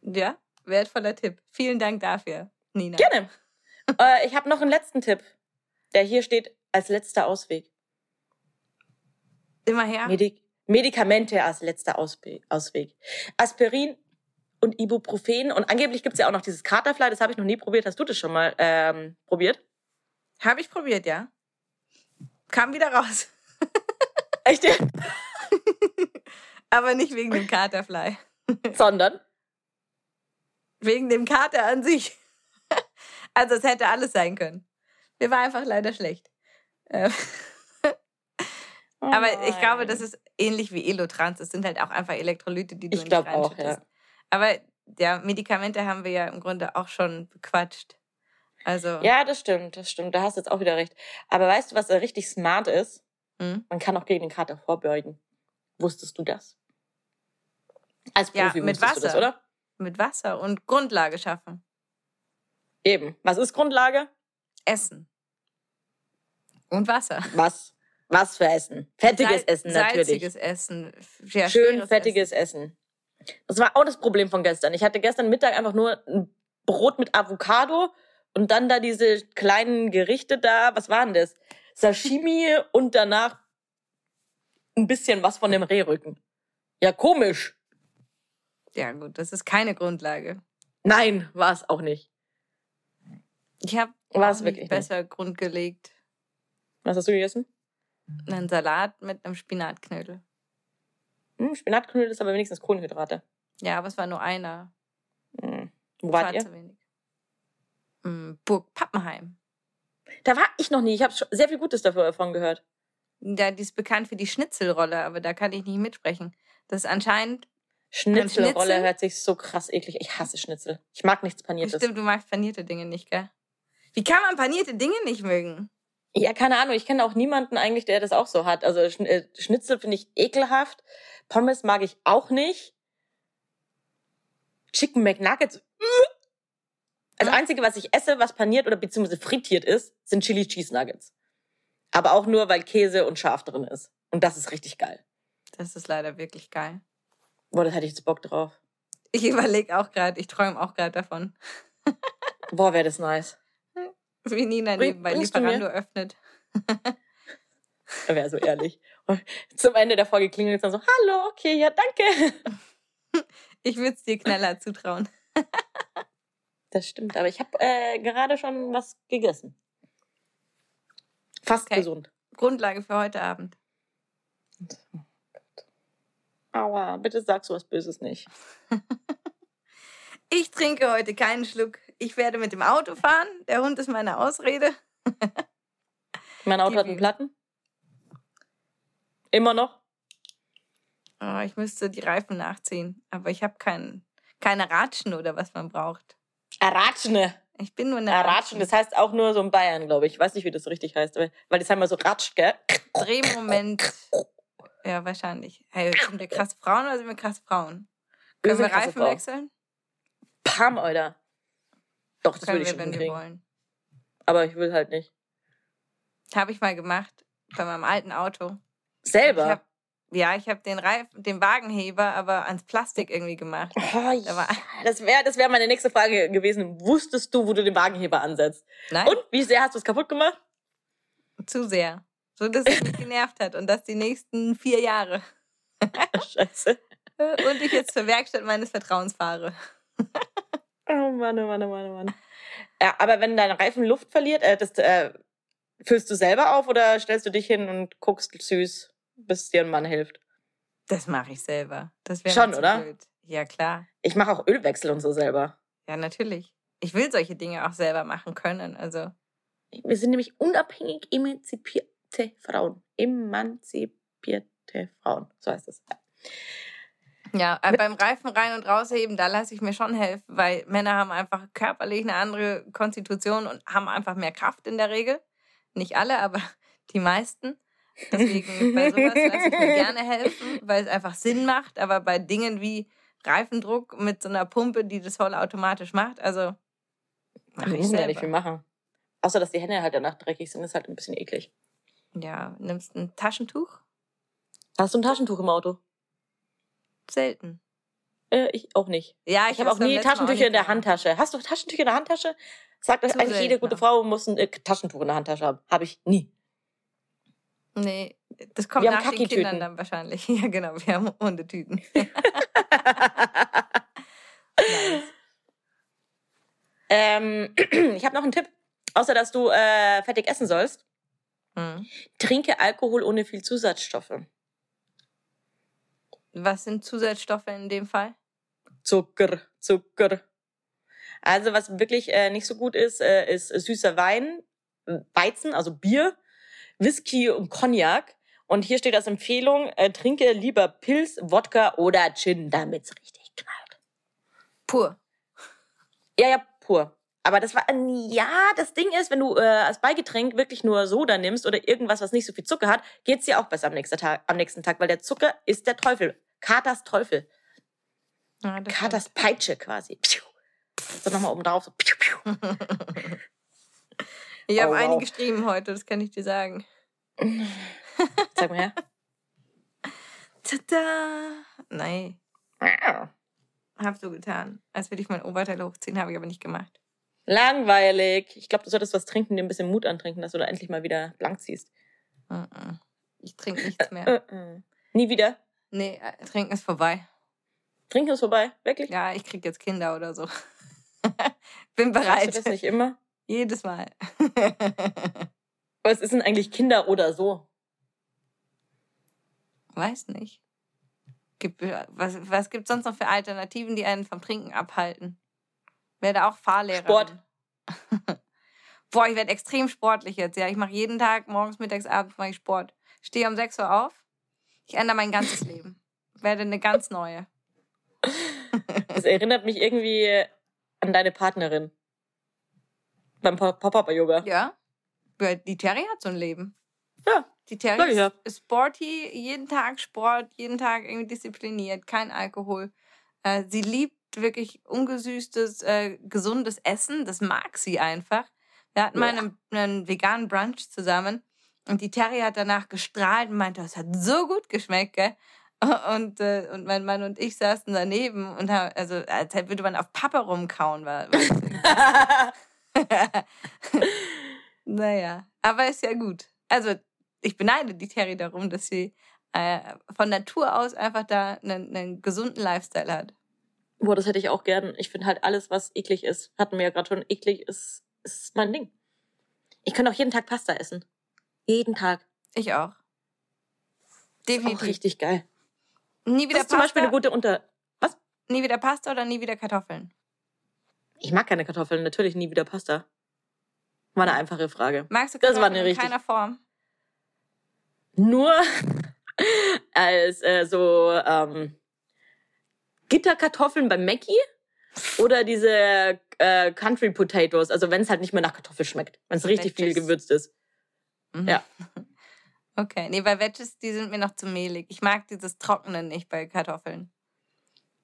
Ja, wertvoller Tipp. Vielen Dank dafür, Nina. Gerne. äh, ich habe noch einen letzten Tipp, der hier steht als letzter Ausweg. Immer her. Medik Medikamente als letzter Auswe Ausweg. Aspirin und Ibuprofen. Und angeblich gibt's ja auch noch dieses Katerfly. Das habe ich noch nie probiert. Hast du das schon mal ähm, probiert? Habe ich probiert, ja. Kam wieder raus. Echt? Aber nicht wegen dem Katerfly. Sondern? Wegen dem Kater an sich. Also es hätte alles sein können. Mir war einfach leider schlecht. Ähm, Aber ich glaube, das ist ähnlich wie Elotrans. Es sind halt auch einfach Elektrolyte, die du Ich nicht glaub auch, reinschüttest. ja. Aber ja, Medikamente haben wir ja im Grunde auch schon bequatscht. Also, Ja, das stimmt, das stimmt. Da hast du jetzt auch wieder recht. Aber weißt du, was richtig smart ist? hm? Man kann auch gegen den Kater vorbeugen. Wusstest du das? Als Ja, Profi mit wusstest du das, Wasser. oder? mit Wasser und Grundlage schaffen. Eben. Was ist Grundlage? Essen. Und Wasser. Was? Was für Essen? Fettiges Sal- Essen natürlich. Salziges Essen. Ja, Schön fettiges Essen. Das war auch das Problem von gestern. Ich hatte gestern Mittag einfach nur ein Brot mit Avocado und dann da diese kleinen Gerichte da. Was waren das? Sashimi und danach ein bisschen was von dem Rehrücken. Ja, komisch. Essen. Ja, gut, das ist keine Grundlage. Nein, war es auch nicht. Ich habe War es wirklich nicht nicht. besser Grund gelegt. Was hast du gegessen? Einen Salat mit einem Spinatknödel. Hm, Spinatknödel ist aber wenigstens Kohlenhydrate. Ja, aber es war nur einer. Hm. Wo war wart ihr? zu wenig. Mm, Burg Pappenheim. Da war ich noch nie. Ich habe sehr viel Gutes davon gehört. Ja, die ist bekannt für die Schnitzelrolle, aber da kann ich nicht mitsprechen. Das ist anscheinend, Schnitzelrolle Schnitzel? hört sich so krass eklig. Ich hasse Schnitzel. Ich mag nichts paniertes. bestimmt, du magst panierte Dinge nicht, gell? Wie kann man panierte Dinge nicht mögen? Ja, keine Ahnung. Ich kenne auch niemanden eigentlich, der das auch so hat. Also äh, Schnitzel finde ich ekelhaft. Pommes mag ich auch nicht. Chicken McNuggets. äh. Das Hm? Einzige, was ich esse, was paniert oder beziehungsweise frittiert ist, sind Chili Cheese Nuggets. Aber auch nur, weil Käse und Schaf drin ist. Und das ist richtig geil. Das ist leider wirklich geil. Boah, das hätte ich jetzt Bock drauf. Ich überlege auch gerade, ich träume auch gerade davon, Boah, wäre das nice. wie Nina Bring- nebenbei du mir? Lieferando öffnet. Wäre so ehrlich. Und zum Ende der Folge klingelt es dann so, hallo, okay, ja, danke. Ich würde es dir kneller zutrauen. Das stimmt, aber ich habe äh, gerade schon was gegessen. Fast Okay. gesund. Grundlage für heute Abend. Aua, bitte sag so was Böses nicht. Ich trinke heute keinen Schluck. Ich werde mit dem Auto fahren. Der Hund ist meine Ausrede. Mein Auto Die hat einen. Platten. Immer noch. Oh, ich müsste die Reifen nachziehen. Aber ich habe kein, keine Ratschen oder was man braucht. Aratschne. Ich bin nur eine Aratschen, das heißt auch nur so in Bayern, glaube ich. Ich weiß nicht, wie das richtig heißt, weil das einmal so ratscht, gell? Drehmoment. Ja, wahrscheinlich. Hey, sind wir krasse Frauen oder sind wir krasse Frauen? Wir Können wir krasse Reifen Frauen. wechseln? Pam, Alter. Doch, das Können würde ich wir, schon wenn wir wollen. Aber ich will halt nicht. Habe ich mal gemacht. Bei meinem alten Auto. Selber? Ich hab, ja, ich habe den Reifen, den Wagenheber aber ans Plastik irgendwie gemacht. Oh, ja. Das wäre das wär meine nächste Frage gewesen. Wusstest du, wo du den Wagenheber ansetzt? Nein, Und wie sehr hast du es kaputt gemacht? zu sehr. So, dass es mich genervt hat. Und das die nächsten vier Jahre. Scheiße. Und ich jetzt zur Werkstatt meines Vertrauens fahre. Oh Mann, oh Mann, oh Mann, oh Mann. Ja, aber wenn dein Reifen Luft verliert, äh, das äh, füllst du selber auf oder stellst du dich hin und guckst süß, bis dir ein Mann hilft? Das mache ich selber. Das wäre Schon, oder? Blöd. Ja, klar. Ich mache auch Ölwechsel und so selber. Ja, natürlich. Ich will solche Dinge auch selber machen können. Also, Wir sind nämlich unabhängig emanzipierte Frauen. Emanzipierte Frauen. So heißt es. ja, äh, beim Reifen rein und rausheben, da lasse ich mir schon helfen, weil Männer haben einfach körperlich eine andere Konstitution und haben einfach mehr Kraft in der Regel. Nicht alle, aber die meisten. Deswegen bei sowas lasse ich mir gerne helfen, weil es einfach Sinn macht. Aber bei Dingen wie Reifendruck mit so einer Pumpe, die das voll automatisch macht, also Wir mache ich müssen ja nicht viel machen. Außer, dass die Hände halt danach dreckig sind, ist halt ein bisschen eklig. Ja, nimmst ein Taschentuch? Hast du ein Taschentuch im Auto? Selten. Äh, ich auch nicht. Ja, Ich habe auch nie Taschentücher nicht in der. Handtasche. Hast du Taschentücher in der Handtasche? Sagt das eigentlich jede gute ja. Frau muss ein äh, Taschentuch in der Handtasche haben. Habe ich nie. Nee, das kommt Wir haben nach den. Kindern dann wahrscheinlich. Ja, genau, wir haben Hundetüten. Nice. ähm, ich habe noch einen Tipp. Außer, dass du äh, fettig essen sollst. Hm. Trinke Alkohol ohne viel Zusatzstoffe. Was sind Zusatzstoffe in dem Fall? Zucker, Zucker. Also was wirklich äh, nicht so gut ist, äh, ist süßer Wein, Weizen, also Bier, Whisky und Cognac. Und hier steht als Empfehlung, äh, trinke lieber Pilz, Wodka oder Gin, damit's richtig knallt. Pur. Ja, ja, pur. Aber das war, ja, das Ding ist, wenn du äh, als Beigetränk wirklich nur Soda nimmst oder irgendwas, was nicht so viel Zucker hat, geht's dir auch besser am nächsten Tag, am nächsten Tag weil der Zucker ist der Teufel. Katers Teufel. Ja, Katers Peitsche quasi. Piu. So nochmal oben drauf. So. Piu, piu. Ich habe Oh, wow. einige Striemen heute, das kann ich dir sagen. Sag mal her. Tada! Nein, hab so getan. Als würde ich mein Oberteil hochziehen, habe ich aber nicht gemacht. Langweilig. Ich glaube, du solltest was trinken, dir ein bisschen Mut antrinken, dass du da endlich mal wieder blank ziehst. Ich trinke nichts mehr. Äh, äh. Nie wieder. Nee, äh, trinken ist vorbei. Trinken ist vorbei. Wirklich? Ja, ich krieg jetzt Kinder oder so. Bin Machst bereit. du das nicht immer? Jedes Mal. Was ist denn eigentlich Kinder oder so? Weiß nicht. Gibt, was, was gibt sonst noch für Alternativen, die einen vom Trinken abhalten? Werde auch Fahrlehrerin. Sport. Boah, ich werde extrem sportlich jetzt. Ja, ich mache jeden Tag, morgens, mittags, abends mache ich Sport. Stehe um 6 Uhr auf. Ich ändere mein ganzes Leben. Werde eine ganz neue. Das erinnert mich irgendwie an deine Partnerin. Beim Pop-Up-Yoga. Ja? Die Terry hat so ein Leben. Ja. Die Terry ist- ist sporty, jeden Tag Sport, jeden Tag irgendwie diszipliniert, kein Alkohol. Äh, sie liebt wirklich ungesüßtes, äh, gesundes Essen. Das mag sie einfach. Wir hatten mal Ja. einen, einen veganen Brunch zusammen und die Terry hat danach gestrahlt und meinte, es hat so gut geschmeckt, gell? Und, äh, und mein Mann und ich saßen daneben und haben, also als würde man auf Pappe rumkauen. War, war naja, aber ist ja gut. Also ich beneide die Terry darum, dass sie äh, von Natur aus einfach da einen, einen gesunden Lifestyle hat. Boah, das hätte ich auch gern. Ich finde halt alles, was eklig ist, hatten wir ja gerade schon, eklig ist, ist mein Ding. Ich könnte auch jeden Tag Pasta essen. Jeden Tag. Ich auch. Ist auch Definitiv. richtig geil. Nie Das wieder ist zum Beispiel eine Pasta, gute Unter... Was? nie wieder Pasta oder nie wieder Kartoffeln? Ich mag keine Kartoffeln, natürlich nie wieder Pasta. War eine einfache Frage. Magst du Das war Kartoffeln in keiner Form? Nur als äh, so ähm, Gitterkartoffeln beim Mackie oder diese äh, Country Potatoes, also wenn es halt nicht mehr nach Kartoffel schmeckt, wenn es richtig viel gewürzt ist. Mhm. Ja. Okay, nee, bei Veggies, die sind mir noch zu mehlig. Ich mag dieses Trockene nicht bei Kartoffeln.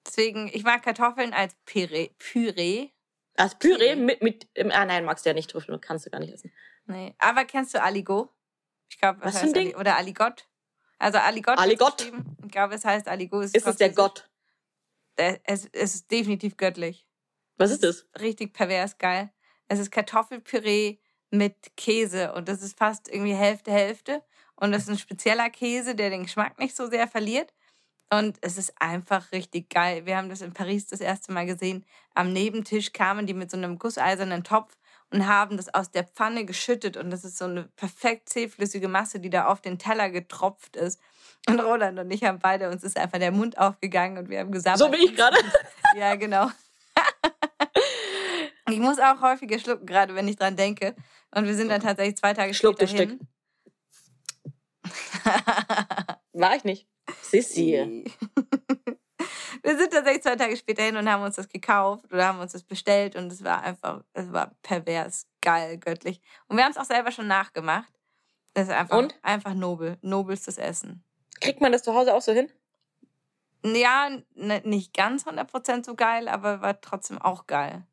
Deswegen, ich mag Kartoffeln als Püree. Püree. Als Püree Püree. mit, mit ah nein, magst du ja nicht Trüffel, kannst du gar nicht essen. Nee. Aber kennst du Aligo? Ich glaube, Was was für ein heißt Ding? Ali oder Aligot? Also Aligot. Aligot. Ich glaube, es heißt Aligo. Ist es der. Gott? Der- Es, es ist definitiv göttlich. Was ist das? Richtig pervers geil. Es ist Kartoffelpüree mit Käse und das ist fast irgendwie Hälfte, Hälfte. Und das ist ein spezieller Käse, der den Geschmack nicht so sehr verliert. Und es ist einfach richtig geil. Wir haben das in Paris das erste Mal gesehen. Am Nebentisch kamen die mit so einem gusseisernen Topf und haben das aus der Pfanne geschüttet. Und das ist so eine perfekt zähflüssige Masse, die da auf den Teller getropft ist. Und Roland und ich haben beide, uns ist einfach der Mund aufgegangen und wir haben gesagt, So wie ich gerade. ja, genau. ich muss auch häufiger schlucken, gerade wenn ich dran denke. Und wir sind dann tatsächlich zwei Tage Schluck später Stück. hin. War ich nicht. Sissi. Wir sind tatsächlich zwei Tage später hin und haben uns das gekauft oder haben uns das bestellt und es war einfach, es war pervers, geil, göttlich. Und wir haben es auch selber schon nachgemacht. Das ist einfach, Und? einfach nobel, nobelstes Essen. Kriegt man das zu Hause auch so hin? Ja, nicht ganz 100% so geil, aber war trotzdem auch geil.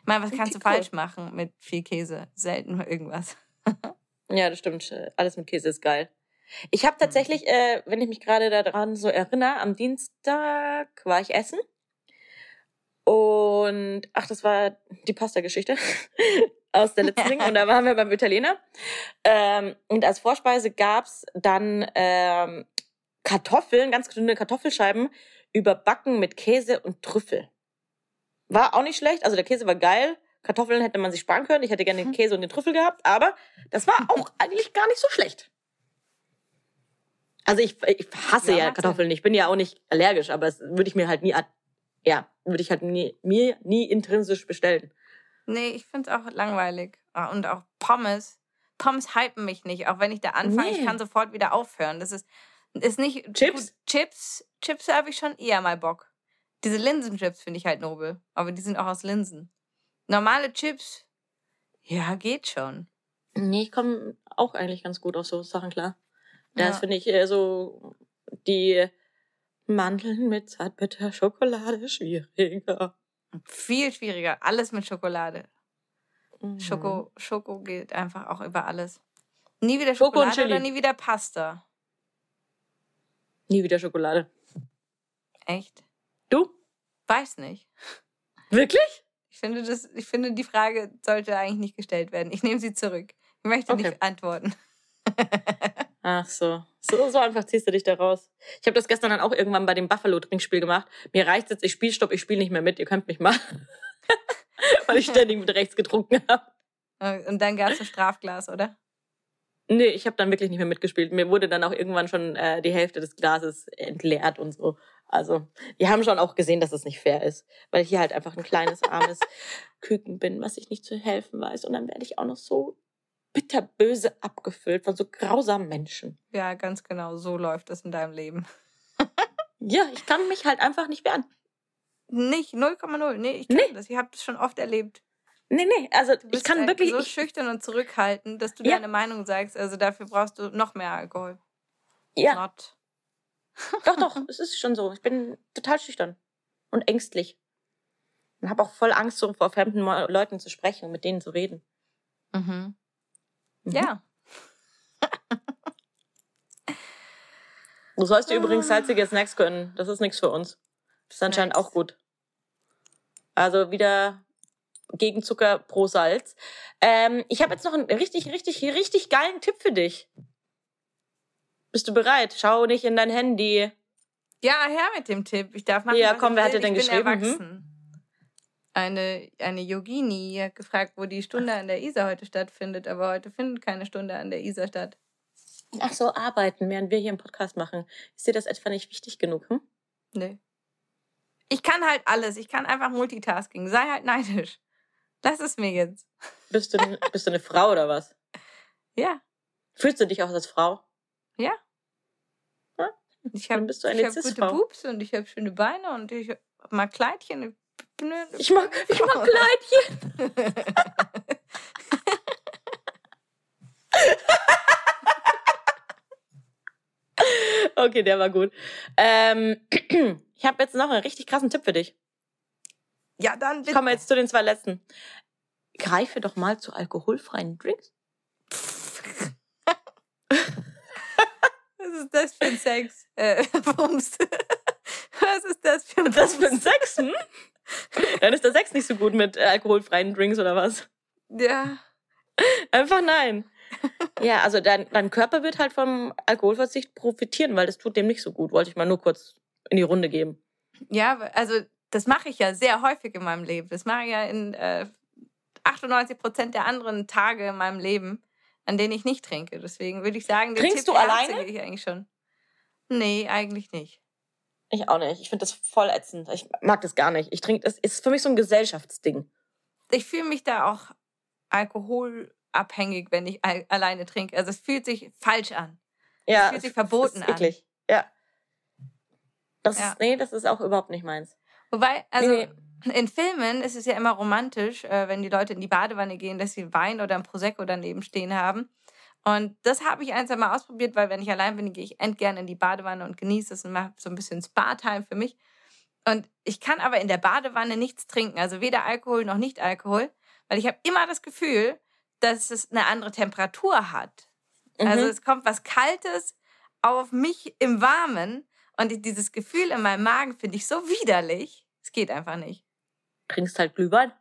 Ich meine, was kannst du cool. falsch machen mit viel Käse? Selten irgendwas. Ja, das stimmt. Alles mit Käse ist geil. Ich habe tatsächlich, äh, wenn ich mich gerade daran so erinnere, am Dienstag war ich essen. Und, ach, das war die Pasta-Geschichte aus der letzten Ding. Und da waren wir beim Italiener. Ähm, und als Vorspeise gab's dann ähm, Kartoffeln, ganz dünne Kartoffelscheiben, überbacken mit Käse und Trüffel. War auch nicht schlecht. Also der Käse war geil. Kartoffeln hätte man sich sparen können. Ich hätte gerne den Käse und den Trüffel gehabt. Aber das war auch eigentlich gar nicht so schlecht. Also ich, ich hasse Ja, ja, Kartoffeln. Ich bin ja auch nicht allergisch, aber das würde ich mir halt nie, ja, würde ich halt nie, mir nie intrinsisch bestellen. Nee, ich finde es auch langweilig. Ah, Und auch Pommes. Pommes hypen mich nicht, auch wenn ich da anfange. Ich Nee. kann sofort wieder aufhören. Das ist, ist nicht. Chips? Gut, Chips, Chips habe ich schon eher mal Bock. Diese Linsenchips finde ich halt nobel. Aber die sind auch aus Linsen. Normale Chips, ja, geht schon. Nee, ich komme auch eigentlich ganz gut auf so Sachen klar. Das Ja. finde ich eher so die Mandeln mit zartbitter Schokolade schwieriger. Viel schwieriger. Alles mit Schokolade. Mhm. Schoko, Schoko geht einfach auch über alles. Nie wieder Schoko und Schokolade oder Chili. nie wieder Pasta. Nie wieder Schokolade. Echt? Du? Weiß nicht. Wirklich? Ich finde, das, ich finde, die Frage sollte eigentlich nicht gestellt werden. Ich nehme sie zurück. Ich möchte Okay. nicht antworten. Ach so. So, so einfach ziehst du dich da raus. Ich habe das gestern dann auch irgendwann bei dem Buffalo-Trinkspiel gemacht. Mir reicht jetzt, ich spiele Stopp, ich spiele nicht mehr mit, ihr könnt mich mal. Weil ich ständig mit rechts getrunken habe. Und dann gab es ein Strafglas, oder? Nee, ich habe dann wirklich nicht mehr mitgespielt. Mir wurde dann auch irgendwann schon äh, die Hälfte des Glases entleert und so. Also, die haben schon auch gesehen, dass es nicht fair ist. Weil ich hier halt einfach ein kleines, armes Küken bin, was ich nicht zu helfen weiß. Und dann werde ich auch noch so bitterböse abgefüllt von so grausamen Menschen. Ja, ganz genau. So läuft es in deinem Leben. Ja, ich kann mich halt einfach nicht wehren. Nicht 0,0. Nee, ich kann Nee. das. Ich habe das schon oft erlebt. Nee, nee, also ich kann halt wirklich. so ich, schüchtern und zurückhaltend, dass du Ja. deine Meinung sagst. Also dafür brauchst du noch mehr Alkohol. ja, Not. doch, doch, es ist schon so. Ich bin total schüchtern und ängstlich. Und habe auch voll Angst, so vor fremden Leuten zu sprechen und mit denen zu reden. Mhm. Mhm. Ja. Du sollst dir übrigens salzige Snacks gönnen. Das ist nichts für uns. Das ist anscheinend Snacks. auch gut. Also wieder gegen Zucker pro Salz. Ähm, ich habe jetzt noch einen richtig, richtig, richtig geilen Tipp für dich. Bist du bereit? Schau nicht in dein Handy. Ja, her mit dem Tipp. Ich darf machen, Ja, komm, wer hat dir denn ich bin geschrieben? Hm? Eine, eine Yogini hat gefragt, wo die Stunde an der Isar heute stattfindet, aber heute findet keine Stunde an der Isar statt. Ach so, arbeiten, während wir hier einen Podcast machen. Ist dir das etwa nicht wichtig genug? Hm? Nö. Ich kann halt alles. Ich kann einfach Multitasking. Sei halt neidisch. Lass es mir jetzt. Bist, du, bist du eine Frau oder was? Ja, Fühlst du dich auch als Frau? ja. Ja, Ich habe hab gute. Boobs und ich habe schöne Beine und ich mag Kleidchen. Ich, Ich mag, ich mag Kleidchen. Okay, der war gut. Ähm, ich habe jetzt noch einen richtig krassen Tipp für dich. Ja, dann Ich bitte. komme jetzt zu den zwei letzten. Greife doch mal zu alkoholfreien Drinks. Was ist das für ein Sex? Äh, Bums. Was ist das für ein Das für ein Bums? Sex, hm? Dann ist der Sex nicht so gut mit äh, alkoholfreien Drinks oder was? Ja. Einfach nein. Ja, also dein, dein Körper wird halt vom Alkoholverzicht profitieren, weil das tut dem nicht so gut. Wollte ich mal nur kurz in die Runde geben. Ja, also das mache ich ja sehr häufig in meinem Leben. Das mache ich ja in äh, 98 Prozent der anderen Tage in meinem Leben, an denen ich nicht trinke. Deswegen würde ich sagen, den Trinkst Tipp du alleine? ich eigentlich schon. Nee, eigentlich nicht. Ich auch nicht. Ich finde das voll ätzend. Ich mag das gar nicht. Ich trinke, das ist für mich so ein Gesellschaftsding. Ich fühle mich da auch alkoholabhängig, wenn ich al alleine trinke. Also es fühlt sich falsch an. Ja, fühlt sich es- verboten es ist eklig. Ja. Das Ja. ist, nee, das ist auch überhaupt nicht meins. Wobei, also Nee, in Filmen ist es ja immer romantisch, äh, wenn die Leute in die Badewanne gehen, dass sie Wein oder ein Prosecco daneben stehen haben. Und das habe ich ein, zwei Mal ausprobiert, weil wenn ich allein bin, gehe ich endgern in die Badewanne und genieße es und mache so ein bisschen Spa-Time für mich. Und ich kann aber in der Badewanne nichts trinken, also weder Alkohol noch Nicht-Alkohol, weil ich habe immer das Gefühl, dass es eine andere Temperatur hat. Also Mhm. es kommt was Kaltes auf mich im Warmen und dieses Gefühl in meinem Magen finde ich so widerlich. Es geht einfach nicht. trinkst halt Glühwein.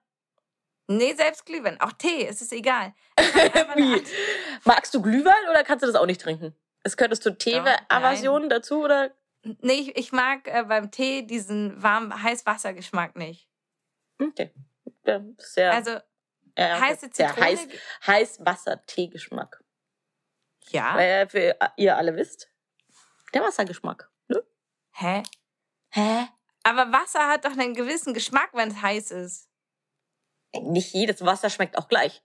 Nee, selbst Glühwein, auch Tee, es ist egal. Wie? Magst du Glühwein oder kannst du das auch nicht trinken? Es könntest du. Tee-Aversion dazu oder? Nee, ich, ich mag äh, beim Tee diesen warmen Heißwassergeschmack nicht. Okay. Ja, sehr, Also ja, okay. heiße Zitrone. heiß, Heißwasser-Tee-Geschmack. Ja. Weil für ihr alle wisst, der Wassergeschmack. Ne? Hä? Hä? Aber Wasser hat doch einen gewissen Geschmack, wenn es heiß ist. Nicht jedes Wasser schmeckt auch gleich.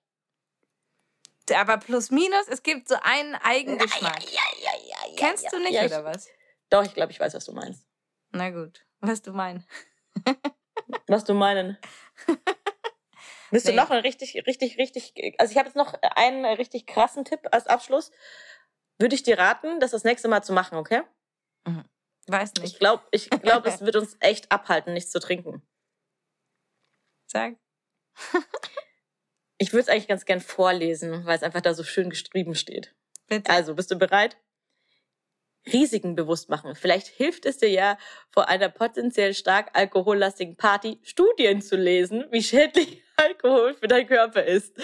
Aber plus minus, es gibt so einen Eigengeschmack. Ja, ja, ja, ja, Kennst du nicht ja, oder was? Ich, doch, ich glaube, ich weiß, was du meinst. Na gut, was du meinst. Was du meinen. Willst Nee. du noch einen richtig, richtig, richtig, also ich habe jetzt noch einen richtig krassen Tipp als Abschluss. Würde ich dir raten, das das nächste Mal zu machen, okay? Weiß Ich nicht. glaube, ich glaub, es wird uns echt abhalten, nichts zu trinken. Sag. Ich würde es eigentlich ganz gern vorlesen, weil es einfach da so schön geschrieben steht. Bitte. Also, bist du bereit? Risiken bewusst machen. Vielleicht hilft es dir ja, vor einer potenziell stark alkohollastigen Party Studien zu lesen, wie schädlich Alkohol für deinen Körper ist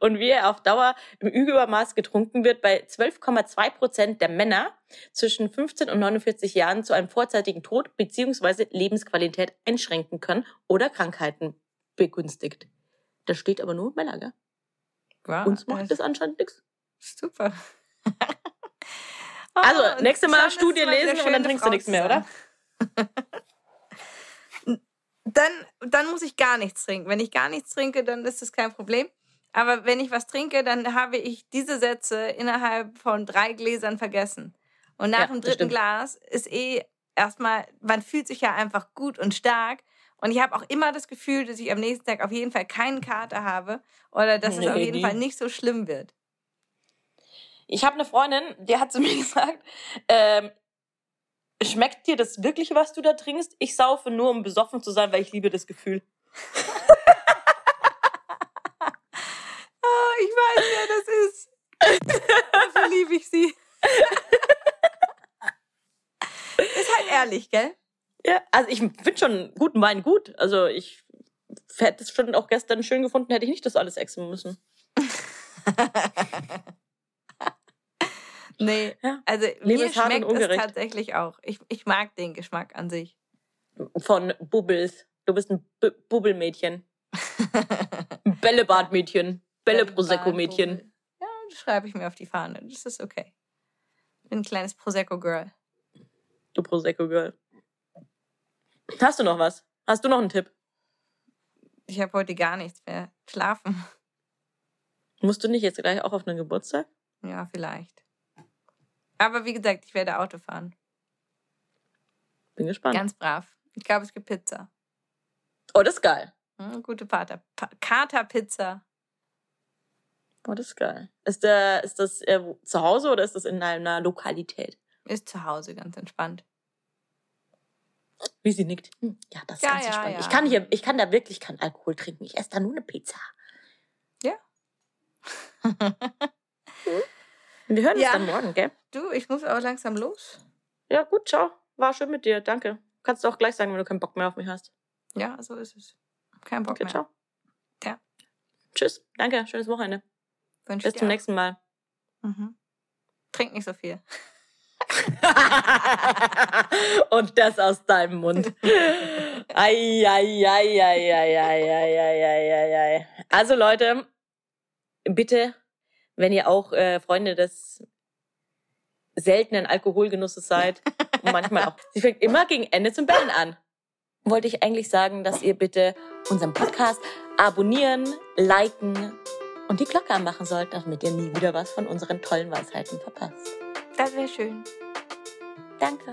und wie er auf Dauer im Übermaß getrunken wird bei 12,2 Prozent der Männer zwischen 15 und 49 Jahren zu einem vorzeitigen Tod bzw. Lebensqualität einschränken kann oder Krankheiten begünstigt. Das steht aber nur Männer, gell? Wow, Uns macht das anscheinend nichts. Super. Also, Oh, und nächste Mal Studie lesen und dann trinkst du Frau nichts zu mehr, oder? Dann, dann muss ich gar nichts trinken. Wenn ich gar nichts trinke, dann ist das kein Problem. Aber wenn ich was trinke, dann habe ich diese Sätze innerhalb von drei Gläsern vergessen. Und nach Ja, dem dritten. Glas ist eh erstmal, man fühlt sich ja einfach gut und stark. Und ich habe auch immer das Gefühl, dass ich am nächsten Tag auf jeden Fall keinen Kater habe oder dass es Nee, auf jeden nie. Fall nicht so schlimm wird. Ich habe eine Freundin, die hat zu mir gesagt, ähm, schmeckt dir das wirklich, was du da trinkst? Ich saufe nur, um besoffen zu sein, weil ich liebe das Gefühl. Oh, ich weiß, wer das ist. Dafür liebe ich sie. ist halt ehrlich, gell? Ja, also ich finde schon guten Wein gut. Also ich hätte es schon auch gestern schön gefunden, hätte ich nicht das alles exen müssen. Nee, Ja. also Leben mir schmeckt es tatsächlich auch. Ich, ich mag den Geschmack an sich. Von Bubbles. Du bist ein B Bubbelmädchen. Bällebadmädchen. Bälle-Prosecco-Mädchen. Bällebad, Ja, das schreibe ich mir auf die Fahne. Das ist okay. Ich bin ein kleines Prosecco-Girl. Du Prosecco-Girl. Hast du noch was? Hast du noch einen Tipp? Ich habe heute gar nichts mehr. Schlafen. Musst du nicht jetzt gleich auch auf einen Geburtstag? Ja, vielleicht. Aber wie gesagt, ich werde Auto fahren. Bin gespannt. Ganz brav. Ich glaube, es gibt Pizza. oh, das ist geil. Hm, gute Pater. Pa Katerpizza. Oh, das ist geil. Ist, der, ist das äh, zu Hause oder ist das in einer Lokalität? Ist zu Hause ganz entspannt. Wie sie nickt. Hm, Ja, das ist Ja, ganz ja, entspannt. ja. Ich kann hier, ich kann da wirklich keinen Alkohol trinken. Ich esse da nur eine Pizza. Ja. Wir hören Ja. uns dann morgen, gell? Du, ich muss auch langsam los. Ja, gut, ciao. War schön mit dir. Danke. Kannst du auch gleich sagen, wenn du keinen Bock mehr auf mich hast. Ja, so ist es. Kein Bock Okay, mehr. ciao. Ja. Tschüss. Danke. Schönes Wochenende. Wünsch Bis dir zum auch. nächsten Mal. Mhm. Trink nicht so viel. Und das aus deinem Mund. Eieieiei. Also Leute, bitte, wenn ihr auch äh, Freunde des seltenen Alkoholgenusses seid, und manchmal auch, sie fängt immer gegen Ende zum Bellen an. Wollte ich eigentlich sagen, dass ihr bitte unseren Podcast abonnieren, liken und die Glocke anmachen sollt, damit ihr nie wieder was von unseren tollen Weisheiten verpasst. Das wäre schön. Danke.